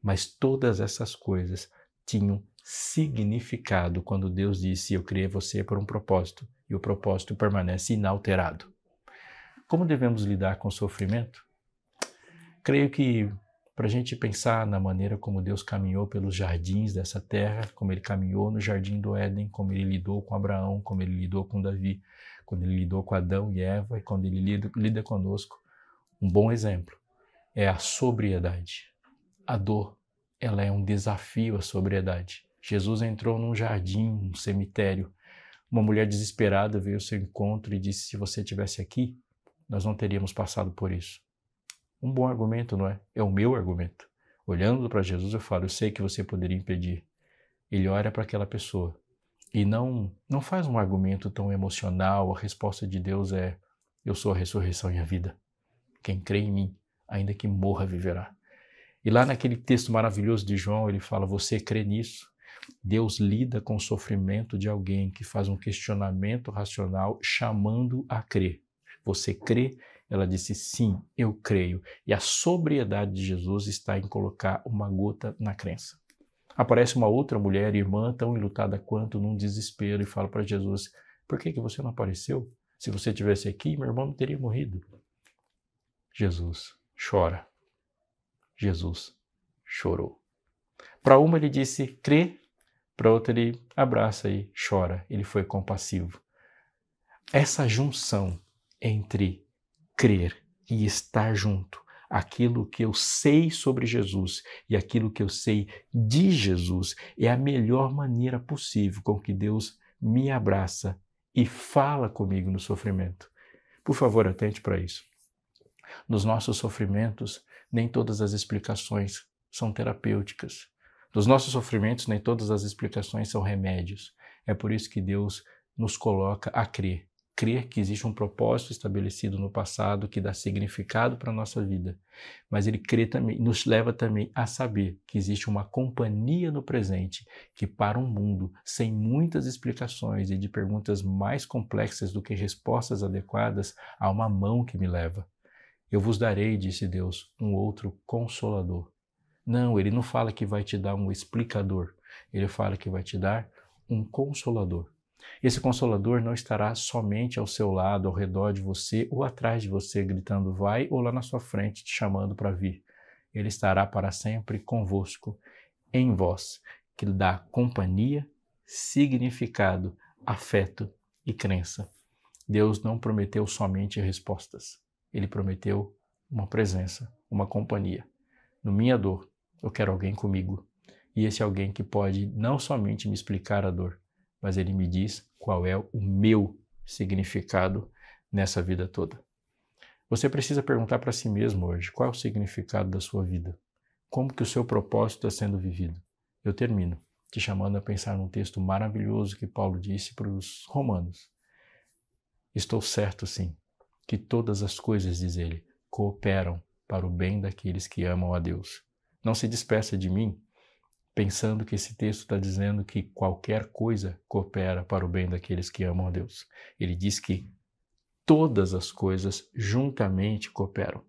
Mas todas essas coisas tinham significado quando Deus disse: Eu criei você por um propósito, e o propósito permanece inalterado. Como devemos lidar com o sofrimento? Creio que para a gente pensar na maneira como Deus caminhou pelos jardins dessa terra, como ele caminhou no jardim do Éden, como ele lidou com Abraão, como ele lidou com Davi, quando ele lidou com Adão e Eva e quando ele lida, lida conosco. Um bom exemplo é a sobriedade. A dor, ela é um desafio à sobriedade. Jesus entrou num jardim, um cemitério. Uma mulher desesperada veio ao seu encontro e disse: Se você estivesse aqui, nós não teríamos passado por isso um bom argumento, não é? É o meu argumento. Olhando para Jesus, eu falo: eu sei que você poderia impedir. Ele olha para aquela pessoa e não não faz um argumento tão emocional. A resposta de Deus é: eu sou a ressurreição e a vida. Quem crê em mim, ainda que morra, viverá. E lá naquele texto maravilhoso de João, ele fala: Você crê nisso? Deus lida com o sofrimento de alguém que faz um questionamento racional, chamando a crer. Você crê ela disse: Sim, eu creio. E a sobriedade de Jesus está em colocar uma gota na crença. Aparece uma outra mulher, irmã, tão enlutada quanto, num desespero, e fala para Jesus: Por que, que você não apareceu? Se você tivesse aqui, meu irmão não teria morrido. Jesus chora. Jesus chorou. Para uma ele disse: crê. Para outra ele abraça e chora. Ele foi compassivo. essa junção entre crer e estar junto, aquilo que eu sei sobre Jesus e aquilo que eu sei de Jesus, é a melhor maneira possível com que Deus me abraça e fala comigo no sofrimento. Por favor, atente para isso. Nos nossos sofrimentos, nem todas as explicações são terapêuticas. Nos nossos sofrimentos, nem todas as explicações são remédios. É por isso que Deus nos coloca a crer. Crer que existe um propósito estabelecido no passado que dá significado para a nossa vida. Mas ele crê também, nos leva também a saber que existe uma companhia no presente que, para um mundo sem muitas explicações e de perguntas mais complexas do que respostas adequadas, há uma mão que me leva. Eu vos darei, disse Deus, um outro consolador. Não, ele não fala que vai te dar um explicador. Ele fala que vai te dar um consolador. Esse consolador não estará somente ao seu lado, ao redor de você ou atrás de você, gritando vai, ou lá na sua frente, te chamando para vir. Ele estará para sempre convosco, em vós, que lhe dá companhia, significado, afeto e crença. Deus não prometeu somente respostas, ele prometeu uma presença, uma companhia. No minha dor, eu quero alguém comigo. E esse alguém que pode não somente me explicar a dor, mas ele me diz qual é o meu significado nessa vida toda. Você precisa perguntar para si mesmo hoje qual é o significado da sua vida. Como que o seu propósito está sendo vivido? Eu termino te chamando a pensar num texto maravilhoso que Paulo disse para os romanos. Estou certo, sim, que todas as coisas, diz ele, cooperam para o bem daqueles que amam a Deus. Não se despeça de mim pensando que esse texto está dizendo que qualquer coisa coopera para o bem daqueles que amam a Deus. Ele diz que todas as coisas juntamente cooperam.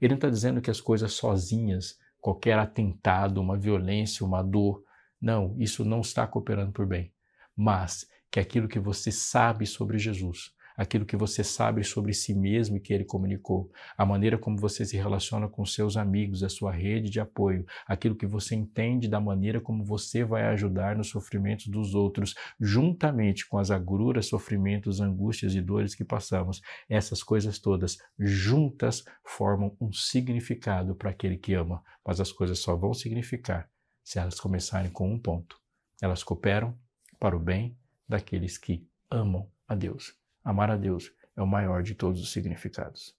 Ele não está dizendo que as coisas sozinhas, qualquer atentado, uma violência, uma dor, não, isso não está cooperando por bem. Mas que aquilo que você sabe sobre Jesus, aquilo que você sabe sobre si mesmo e que ele comunicou, a maneira como você se relaciona com seus amigos, a sua rede de apoio, aquilo que você entende da maneira como você vai ajudar nos sofrimentos dos outros, juntamente com as agruras, sofrimentos, angústias e dores que passamos. Essas coisas todas juntas formam um significado para aquele que ama, mas as coisas só vão significar se elas começarem com um ponto. Elas cooperam para o bem daqueles que amam a Deus. Amar a Deus é o maior de todos os significados.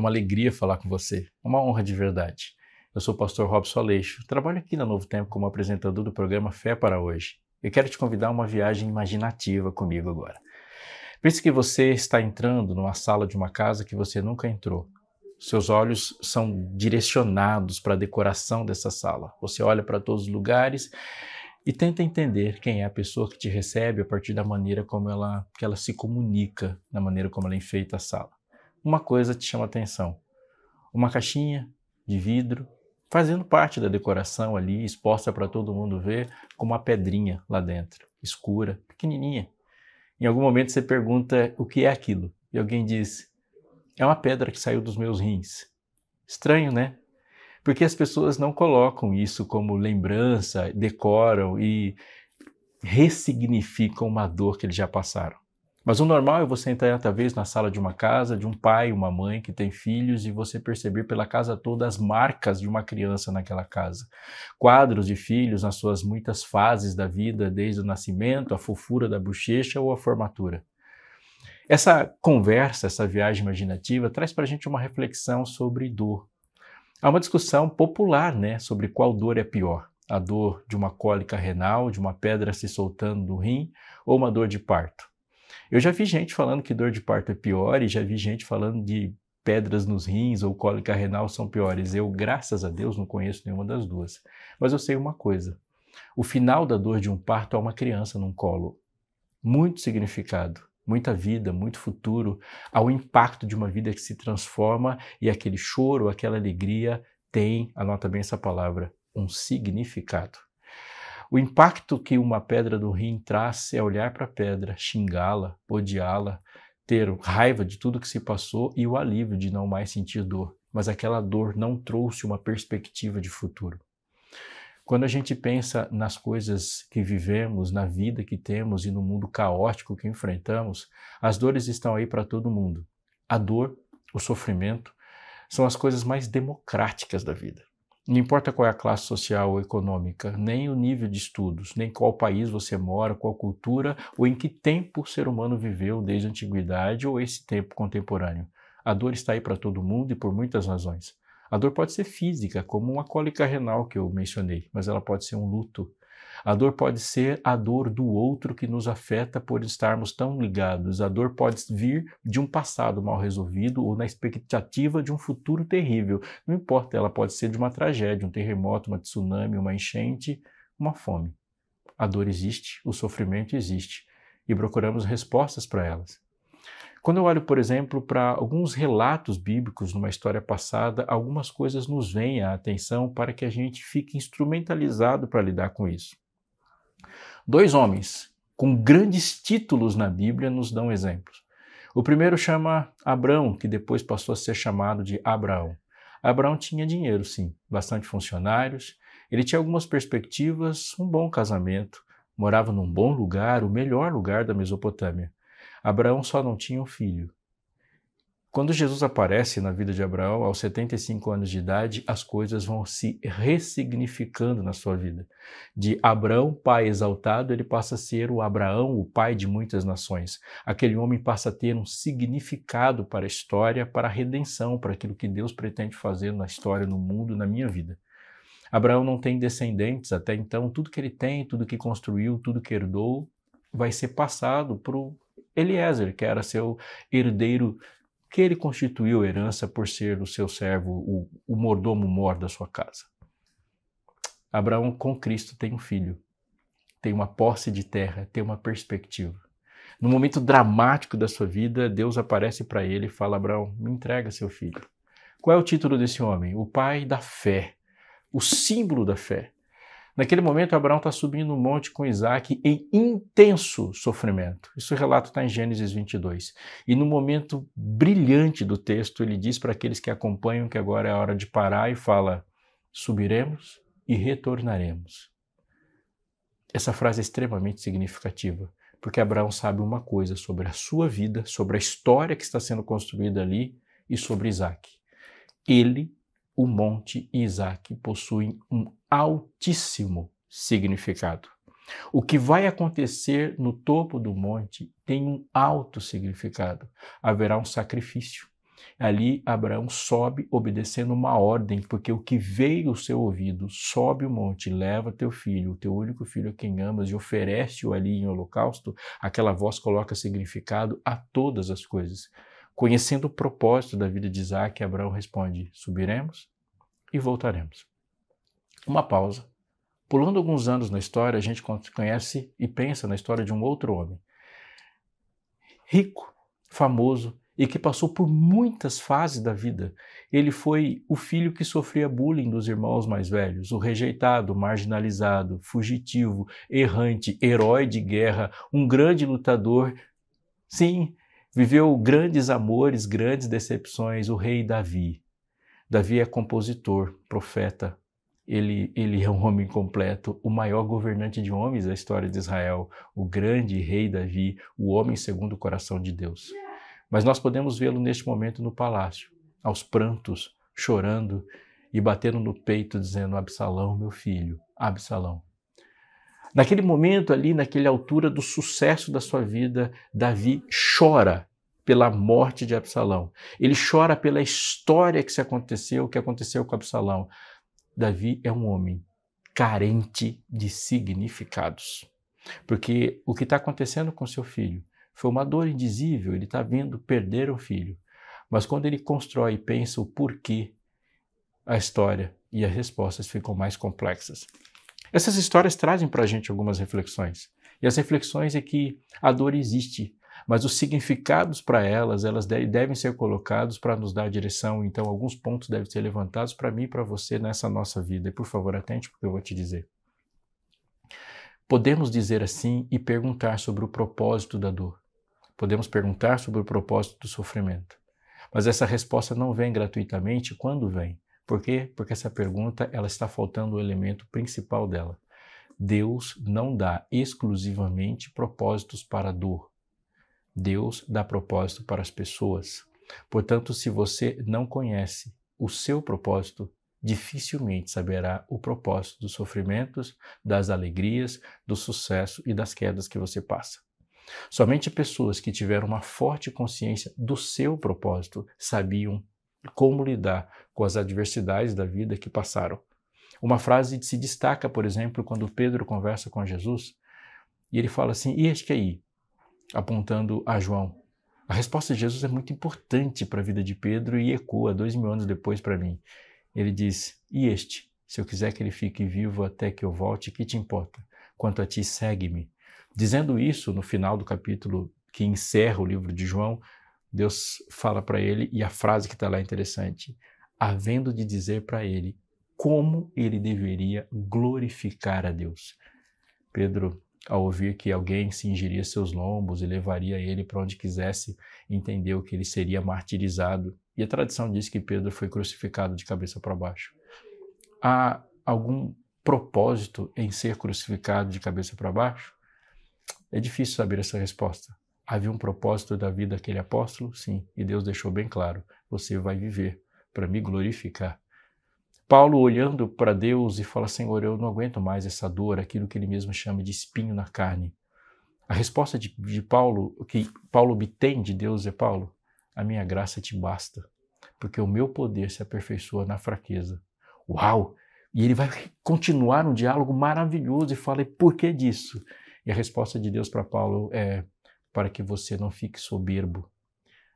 Uma alegria falar com você, uma honra de verdade. Eu sou o pastor Robson Aleixo, trabalho aqui na Novo Tempo como apresentador do programa Fé para Hoje. Eu quero te convidar a uma viagem imaginativa comigo agora. Pense que você está entrando numa sala de uma casa que você nunca entrou. Seus olhos são direcionados para a decoração dessa sala. Você olha para todos os lugares e tenta entender quem é a pessoa que te recebe a partir da maneira como ela, que ela se comunica, da maneira como ela enfeita a sala uma coisa te chama atenção. Uma caixinha de vidro, fazendo parte da decoração ali, exposta para todo mundo ver, com uma pedrinha lá dentro, escura, pequenininha. Em algum momento você pergunta o que é aquilo, e alguém diz: é uma pedra que saiu dos meus rins. Estranho, né? Porque as pessoas não colocam isso como lembrança, decoram e ressignificam uma dor que eles já passaram. Mas o normal é você entrar talvez na sala de uma casa, de um pai, uma mãe que tem filhos e você perceber pela casa toda as marcas de uma criança naquela casa. Quadros de filhos nas suas muitas fases da vida, desde o nascimento, a fofura da bochecha ou a formatura. Essa conversa, essa viagem imaginativa, traz para a gente uma reflexão sobre dor. Há uma discussão popular né, sobre qual dor é pior. A dor de uma cólica renal, de uma pedra se soltando no rim, ou uma dor de parto. Eu já vi gente falando que dor de parto é pior e já vi gente falando de pedras nos rins ou cólica renal são piores. Eu, graças a Deus, não conheço nenhuma das duas. Mas eu sei uma coisa: o final da dor de um parto é uma criança num colo. Muito significado, muita vida, muito futuro, ao impacto de uma vida que se transforma e aquele choro, aquela alegria tem, anota bem essa palavra, um significado. O impacto que uma pedra do rim traz é olhar para a pedra, xingá-la, odiá-la, ter raiva de tudo que se passou e o alívio de não mais sentir dor. Mas aquela dor não trouxe uma perspectiva de futuro. Quando a gente pensa nas coisas que vivemos, na vida que temos e no mundo caótico que enfrentamos, as dores estão aí para todo mundo. A dor, o sofrimento, são as coisas mais democráticas da vida. Não importa qual é a classe social ou econômica, nem o nível de estudos, nem qual país você mora, qual cultura ou em que tempo o ser humano viveu desde a antiguidade ou esse tempo contemporâneo. A dor está aí para todo mundo e por muitas razões. A dor pode ser física, como uma cólica renal que eu mencionei, mas ela pode ser um luto, a dor pode ser a dor do outro que nos afeta por estarmos tão ligados. A dor pode vir de um passado mal resolvido ou na expectativa de um futuro terrível. Não importa, ela pode ser de uma tragédia, um terremoto, uma tsunami, uma enchente, uma fome. A dor existe, o sofrimento existe e procuramos respostas para elas. Quando eu olho, por exemplo, para alguns relatos bíblicos numa história passada, algumas coisas nos vêm à atenção para que a gente fique instrumentalizado para lidar com isso. Dois homens com grandes títulos na Bíblia nos dão exemplos. O primeiro chama Abraão, que depois passou a ser chamado de Abraão. Abraão tinha dinheiro, sim, bastante funcionários, ele tinha algumas perspectivas, um bom casamento, morava num bom lugar, o melhor lugar da Mesopotâmia. Abraão só não tinha um filho. Quando Jesus aparece na vida de Abraão, aos 75 anos de idade, as coisas vão se ressignificando na sua vida. De Abraão, pai exaltado, ele passa a ser o Abraão, o pai de muitas nações. Aquele homem passa a ter um significado para a história, para a redenção, para aquilo que Deus pretende fazer na história, no mundo, na minha vida. Abraão não tem descendentes até então, tudo que ele tem, tudo que construiu, tudo que herdou, vai ser passado para o Eliezer, que era seu herdeiro que ele constituiu herança por ser o seu servo, o, o mordomo mor da sua casa. Abraão com Cristo tem um filho, tem uma posse de terra, tem uma perspectiva. No momento dramático da sua vida, Deus aparece para ele e fala: Abraão, me entrega seu filho. Qual é o título desse homem? O pai da fé, o símbolo da fé. Naquele momento, Abraão está subindo no monte com Isaac em intenso sofrimento. Isso relato está em Gênesis 22. E no momento brilhante do texto, ele diz para aqueles que acompanham que agora é a hora de parar e fala: subiremos e retornaremos. Essa frase é extremamente significativa, porque Abraão sabe uma coisa sobre a sua vida, sobre a história que está sendo construída ali e sobre Isaac. Ele o monte Isaac possuem um altíssimo significado. O que vai acontecer no topo do monte tem um alto significado. Haverá um sacrifício. Ali Abraão sobe obedecendo uma ordem, porque o que veio ao seu ouvido, sobe o monte, leva teu filho, o teu único filho a quem amas, e oferece-o ali em holocausto, aquela voz coloca significado a todas as coisas. Conhecendo o propósito da vida de Isaac, Abraão responde: subiremos e voltaremos. Uma pausa. Pulando alguns anos na história, a gente conhece e pensa na história de um outro homem. Rico, famoso, e que passou por muitas fases da vida. Ele foi o filho que sofria bullying dos irmãos mais velhos, o rejeitado, marginalizado, fugitivo, errante, herói de guerra, um grande lutador. Sim, viveu grandes amores, grandes decepções, o rei Davi. Davi é compositor, profeta, ele, ele é um homem completo, o maior governante de homens da história de Israel, o grande rei Davi, o homem segundo o coração de Deus. Mas nós podemos vê-lo neste momento no palácio, aos prantos, chorando e batendo no peito, dizendo: Absalão, meu filho, Absalão. Naquele momento ali, naquela altura do sucesso da sua vida, Davi chora pela morte de Absalão. Ele chora pela história que se aconteceu, que aconteceu com Absalão. Davi é um homem carente de significados. Porque o que está acontecendo com seu filho foi uma dor indizível, ele está vendo perder um filho. Mas quando ele constrói e pensa o porquê, a história e as respostas ficam mais complexas. Essas histórias trazem para a gente algumas reflexões. E as reflexões é que a dor existe, mas os significados para elas, elas devem ser colocados para nos dar direção. Então, alguns pontos devem ser levantados para mim e para você nessa nossa vida. E por favor, atente porque eu vou te dizer. Podemos dizer assim e perguntar sobre o propósito da dor. Podemos perguntar sobre o propósito do sofrimento. Mas essa resposta não vem gratuitamente quando vem. Por quê? Porque essa pergunta ela está faltando o elemento principal dela. Deus não dá exclusivamente propósitos para a dor. Deus dá propósito para as pessoas. Portanto, se você não conhece o seu propósito, dificilmente saberá o propósito dos sofrimentos, das alegrias, do sucesso e das quedas que você passa. Somente pessoas que tiveram uma forte consciência do seu propósito sabiam como lidar com as adversidades da vida que passaram. Uma frase se destaca, por exemplo, quando Pedro conversa com Jesus e ele fala assim: E este aí? Apontando a João. A resposta de Jesus é muito importante para a vida de Pedro e ecoa dois mil anos depois para mim. Ele diz: E este? Se eu quiser que ele fique vivo até que eu volte, que te importa? Quanto a ti, segue-me. Dizendo isso, no final do capítulo que encerra o livro de João, Deus fala para ele, e a frase que está lá é interessante: havendo de dizer para ele como ele deveria glorificar a Deus. Pedro, ao ouvir que alguém cingiria seus lombos e levaria ele para onde quisesse, entendeu que ele seria martirizado. E a tradição diz que Pedro foi crucificado de cabeça para baixo. Há algum propósito em ser crucificado de cabeça para baixo? É difícil saber essa resposta. Havia um propósito da vida daquele apóstolo? Sim, e Deus deixou bem claro: você vai viver para me glorificar. Paulo olhando para Deus e fala: Senhor, eu não aguento mais essa dor, aquilo que ele mesmo chama de espinho na carne. A resposta de, de Paulo, que Paulo obtém de Deus é: Paulo, a minha graça te basta, porque o meu poder se aperfeiçoa na fraqueza. Uau! E ele vai continuar um diálogo maravilhoso e fala: e por que disso? E a resposta de Deus para Paulo é para que você não fique soberbo.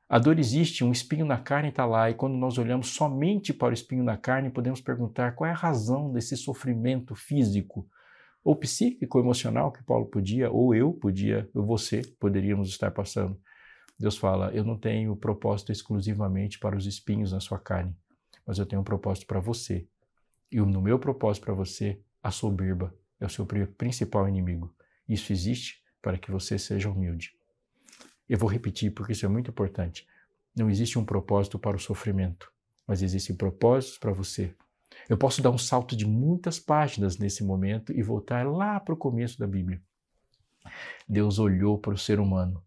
A dor existe, um espinho na carne está lá, e quando nós olhamos somente para o espinho na carne, podemos perguntar qual é a razão desse sofrimento físico ou psíquico, emocional que Paulo podia, ou eu podia, ou você poderíamos estar passando. Deus fala: Eu não tenho propósito exclusivamente para os espinhos na sua carne, mas eu tenho um propósito para você. E no meu propósito para você, a soberba é o seu principal inimigo. Isso existe para que você seja humilde. Eu vou repetir porque isso é muito importante. Não existe um propósito para o sofrimento, mas existem propósitos para você. Eu posso dar um salto de muitas páginas nesse momento e voltar lá para o começo da Bíblia. Deus olhou para o ser humano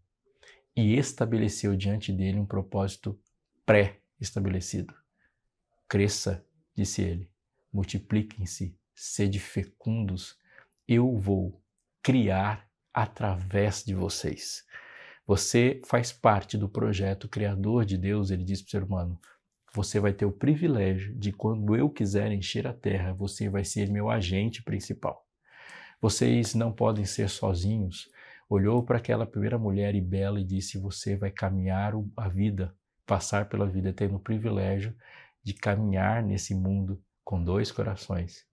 e estabeleceu diante dele um propósito pré-estabelecido. Cresça, disse ele, multipliquem-se, sede fecundos, eu vou criar através de vocês. Você faz parte do projeto criador de Deus, ele diz para o ser humano. Você vai ter o privilégio de, quando eu quiser encher a terra, você vai ser meu agente principal. Vocês não podem ser sozinhos. Olhou para aquela primeira mulher e bela e disse: Você vai caminhar a vida, passar pela vida, tendo o privilégio de caminhar nesse mundo com dois corações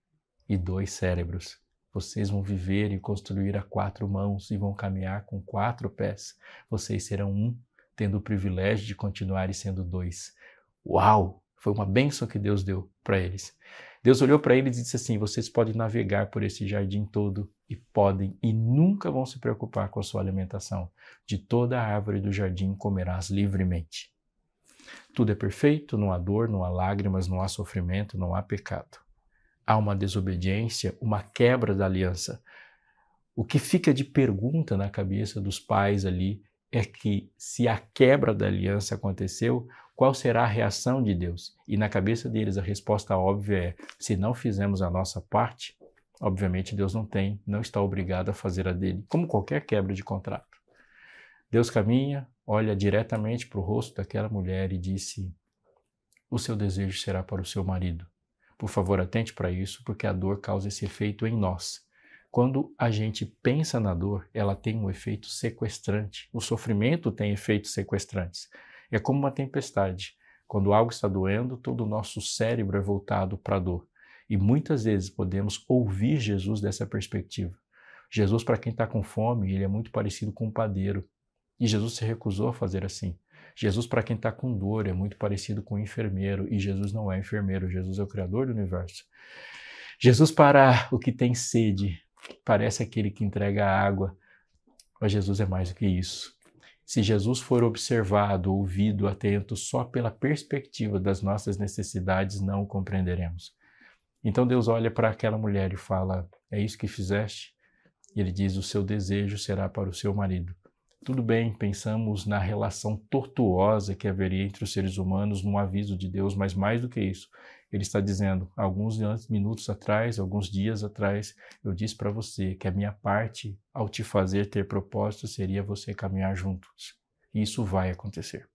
e dois cérebros. Vocês vão viver e construir a quatro mãos e vão caminhar com quatro pés. Vocês serão um, tendo o privilégio de continuar sendo dois. Uau! Foi uma bênção que Deus deu para eles. Deus olhou para eles e disse assim: Vocês podem navegar por esse jardim todo e podem e nunca vão se preocupar com a sua alimentação. De toda a árvore do jardim comerás livremente. Tudo é perfeito, não há dor, não há lágrimas, não há sofrimento, não há pecado há uma desobediência, uma quebra da aliança. O que fica de pergunta na cabeça dos pais ali é que se a quebra da aliança aconteceu, qual será a reação de Deus? E na cabeça deles a resposta óbvia é: se não fizemos a nossa parte, obviamente Deus não tem, não está obrigado a fazer a dele, como qualquer quebra de contrato. Deus caminha, olha diretamente para o rosto daquela mulher e disse: O seu desejo será para o seu marido por favor, atente para isso, porque a dor causa esse efeito em nós. Quando a gente pensa na dor, ela tem um efeito sequestrante. O sofrimento tem efeitos sequestrantes. É como uma tempestade. Quando algo está doendo, todo o nosso cérebro é voltado para a dor. E muitas vezes podemos ouvir Jesus dessa perspectiva. Jesus, para quem está com fome, ele é muito parecido com um padeiro. E Jesus se recusou a fazer assim. Jesus, para quem está com dor, é muito parecido com um enfermeiro, e Jesus não é enfermeiro, Jesus é o Criador do universo. Jesus, para o que tem sede, parece aquele que entrega água, mas Jesus é mais do que isso. Se Jesus for observado, ouvido, atento só pela perspectiva das nossas necessidades, não o compreenderemos. Então Deus olha para aquela mulher e fala: É isso que fizeste? E ele diz: O seu desejo será para o seu marido. Tudo bem, pensamos na relação tortuosa que haveria entre os seres humanos no aviso de Deus, mas mais do que isso, ele está dizendo: alguns minutos atrás, alguns dias atrás, eu disse para você que a minha parte ao te fazer ter propósito seria você caminhar juntos. E isso vai acontecer.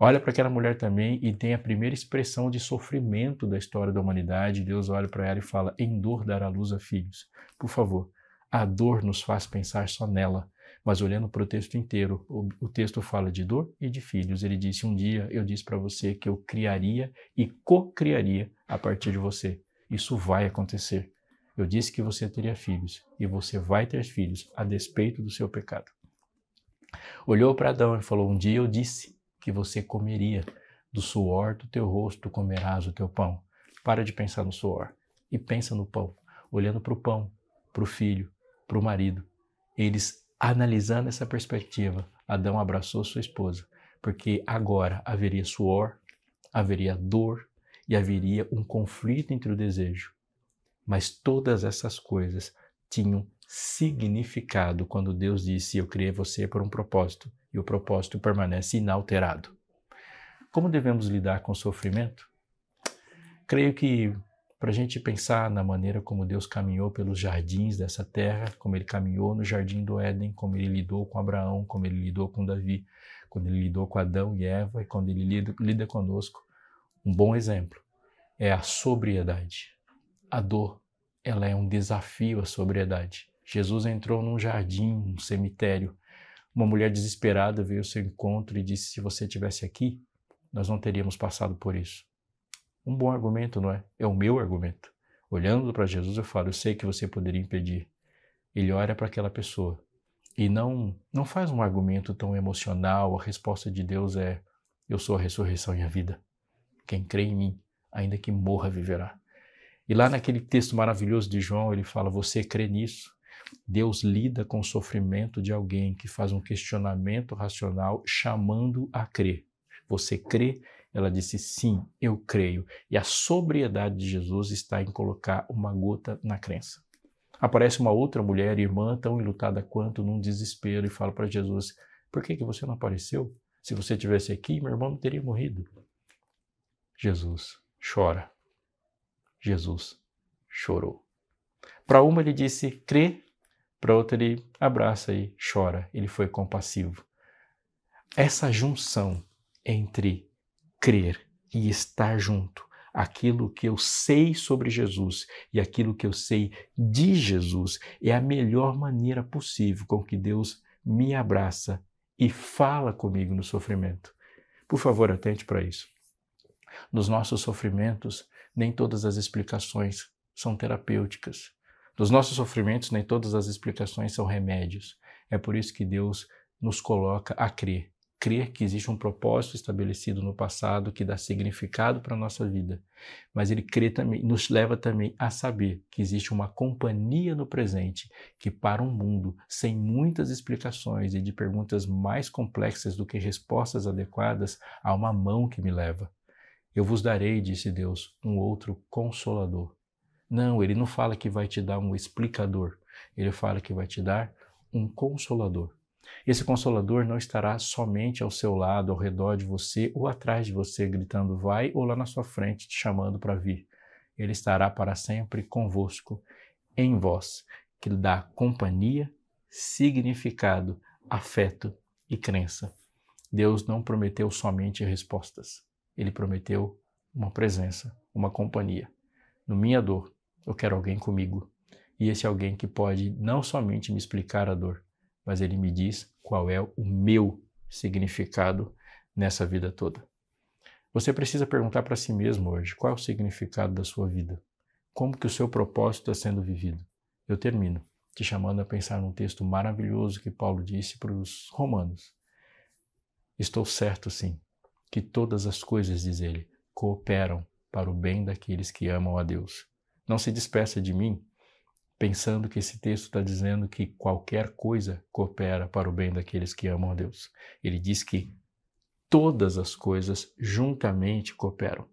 Olha para aquela mulher também e tem a primeira expressão de sofrimento da história da humanidade. Deus olha para ela e fala: em dor dará luz a filhos. Por favor, a dor nos faz pensar só nela mas olhando para o texto inteiro, o, o, texto fala de dor e de filhos. Ele disse: Um dia eu disse para você que eu criaria e co-criaria a partir de você. Isso vai acontecer. Eu disse que você teria filhos e você vai ter filhos a despeito do seu pecado. Olhou para Adão e falou: Um dia eu disse que você comeria do suor do teu rosto, comerás o teu pão. Para de pensar no suor e pensa no pão, olhando para o pão, para o filho, para o marido. Eles Analisando essa perspectiva, Adão abraçou sua esposa, porque agora haveria suor, haveria dor e haveria um conflito entre o desejo. Mas todas essas coisas tinham significado quando Deus disse: Eu criei você por um propósito, e o propósito permanece inalterado. Como devemos lidar com o sofrimento? Creio que para a gente pensar na maneira como Deus caminhou pelos jardins dessa terra, como ele caminhou no jardim do Éden, como ele lidou com Abraão, como ele lidou com Davi, quando ele lidou com Adão e Eva e quando ele lida, lida conosco. Um bom exemplo é a sobriedade. A dor, ela é um desafio à sobriedade. Jesus entrou num jardim, um cemitério. Uma mulher desesperada veio ao seu encontro e disse: Se você estivesse aqui, nós não teríamos passado por isso um bom argumento, não é? É o meu argumento. Olhando para Jesus, eu falo: eu sei que você poderia impedir. Ele olha para aquela pessoa e não não faz um argumento tão emocional. A resposta de Deus é: eu sou a ressurreição e a vida. Quem crê em mim, ainda que morra, viverá. E lá naquele texto maravilhoso de João, ele fala: Você crê nisso? Deus lida com o sofrimento de alguém que faz um questionamento racional, chamando a crer. Você crê ela disse: Sim, eu creio. E a sobriedade de Jesus está em colocar uma gota na crença. Aparece uma outra mulher, irmã, tão enlutada quanto, num desespero, e fala para Jesus: Por que, que você não apareceu? Se você tivesse aqui, meu irmão não teria morrido. Jesus chora. Jesus chorou. Para uma ele disse: crê. Para outra ele abraça e chora. Ele foi compassivo. essa junção entre crer e estar junto, aquilo que eu sei sobre Jesus e aquilo que eu sei de Jesus, é a melhor maneira possível com que Deus me abraça e fala comigo no sofrimento. Por favor, atente para isso. Nos nossos sofrimentos, nem todas as explicações são terapêuticas. Nos nossos sofrimentos, nem todas as explicações são remédios. É por isso que Deus nos coloca a crer crer que existe um propósito estabelecido no passado que dá significado para a nossa vida, mas ele crê também, nos leva também a saber que existe uma companhia no presente que para um mundo sem muitas explicações e de perguntas mais complexas do que respostas adequadas, há uma mão que me leva. Eu vos darei, disse Deus, um outro consolador. Não, ele não fala que vai te dar um explicador, ele fala que vai te dar um consolador. Esse consolador não estará somente ao seu lado, ao redor de você ou atrás de você, gritando vai, ou lá na sua frente, te chamando para vir. Ele estará para sempre convosco, em vós, que lhe dá companhia, significado, afeto e crença. Deus não prometeu somente respostas, ele prometeu uma presença, uma companhia. No minha dor, eu quero alguém comigo. E esse alguém que pode não somente me explicar a dor, mas ele me diz qual é o meu significado nessa vida toda. Você precisa perguntar para si mesmo hoje qual é o significado da sua vida. Como que o seu propósito está sendo vivido? Eu termino te chamando a pensar num texto maravilhoso que Paulo disse para os romanos. Estou certo, sim, que todas as coisas, diz ele, cooperam para o bem daqueles que amam a Deus. Não se despeça de mim pensando que esse texto está dizendo que qualquer coisa coopera para o bem daqueles que amam a Deus. Ele diz que todas as coisas juntamente cooperam.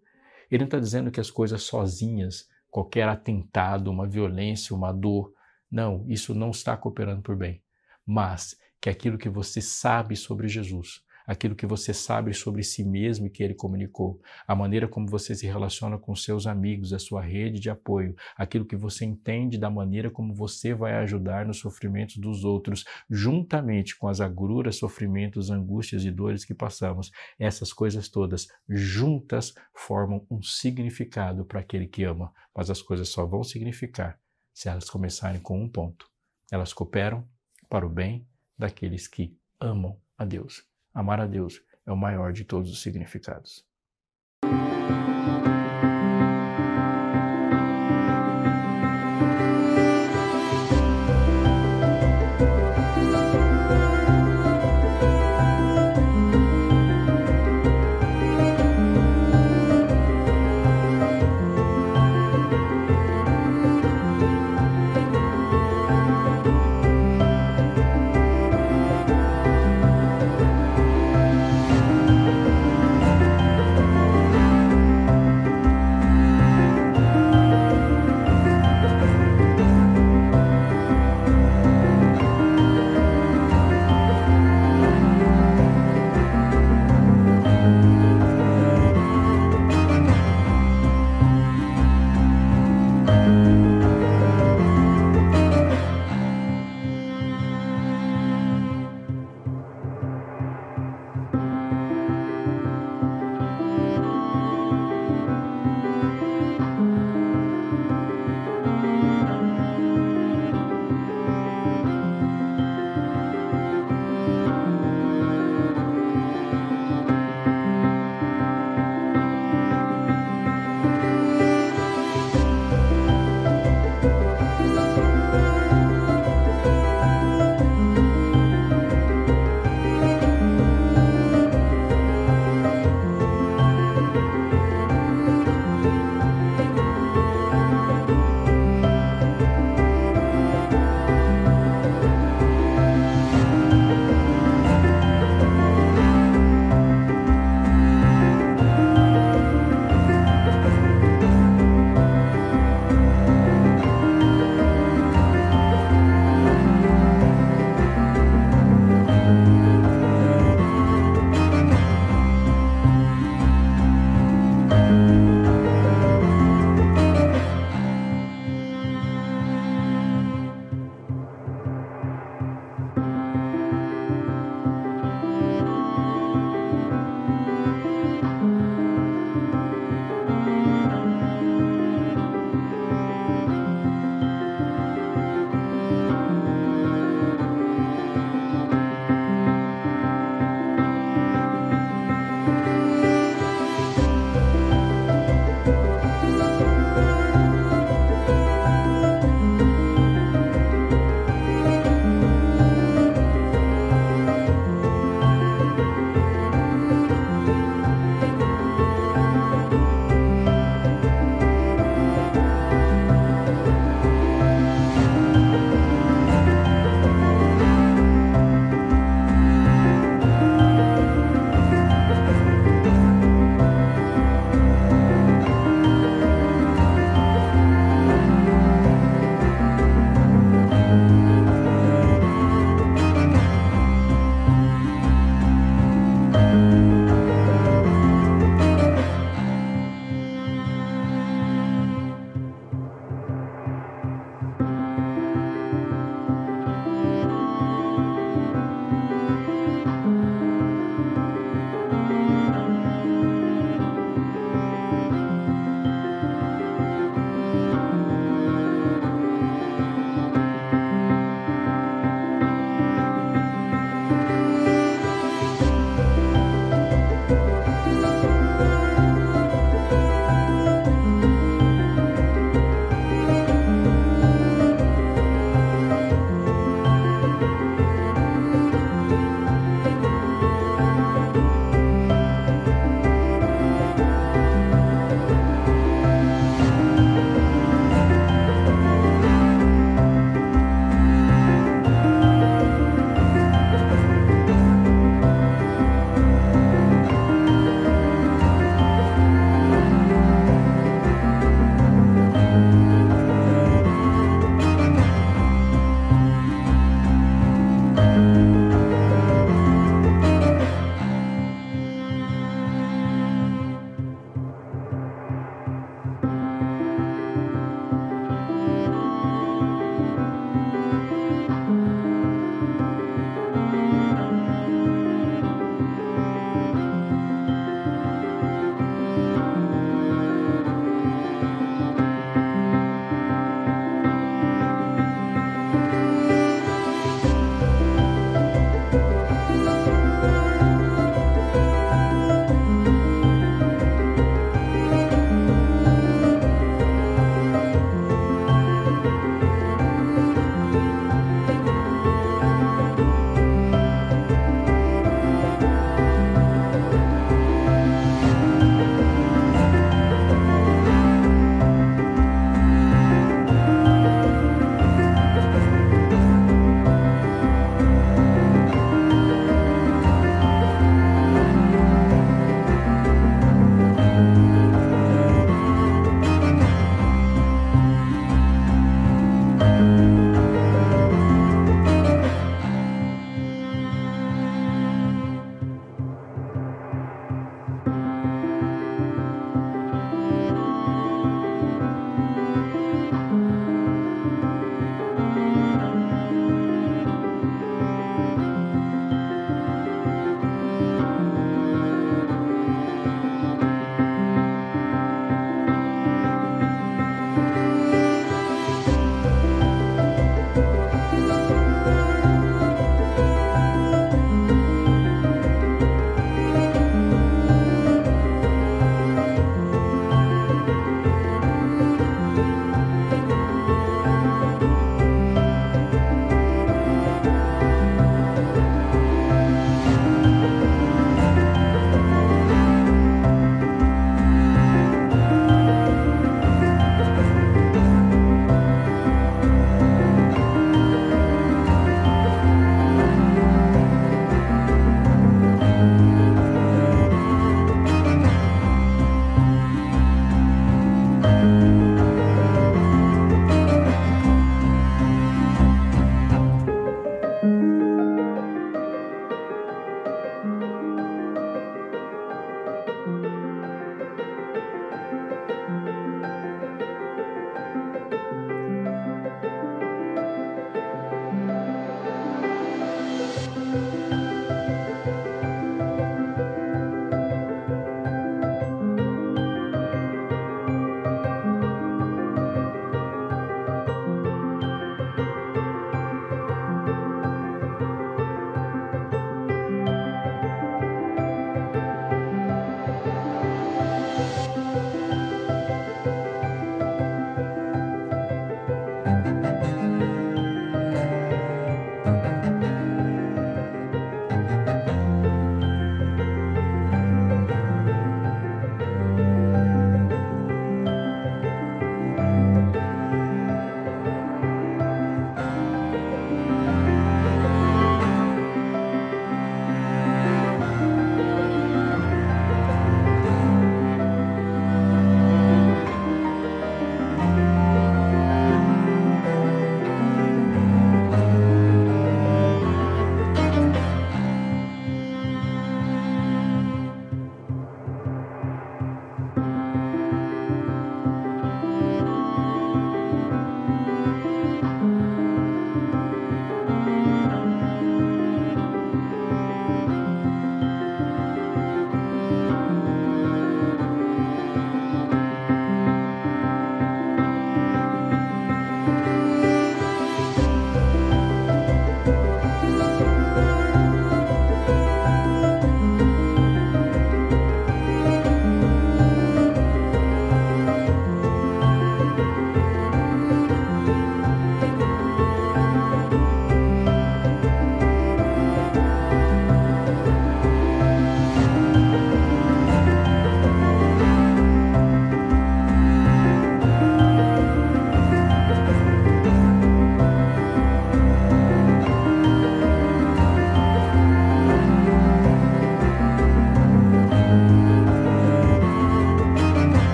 Ele não está dizendo que as coisas sozinhas, qualquer atentado, uma violência, uma dor, não, isso não está cooperando por bem. Mas que aquilo que você sabe sobre Jesus, aquilo que você sabe sobre si mesmo e que ele comunicou, a maneira como você se relaciona com seus amigos, a sua rede de apoio, aquilo que você entende da maneira como você vai ajudar nos sofrimentos dos outros, juntamente com as agruras, sofrimentos, angústias e dores que passamos. Essas coisas todas juntas formam um significado para aquele que ama, mas as coisas só vão significar se elas começarem com um ponto. Elas cooperam para o bem daqueles que amam a Deus. Amar a Deus é o maior de todos os significados.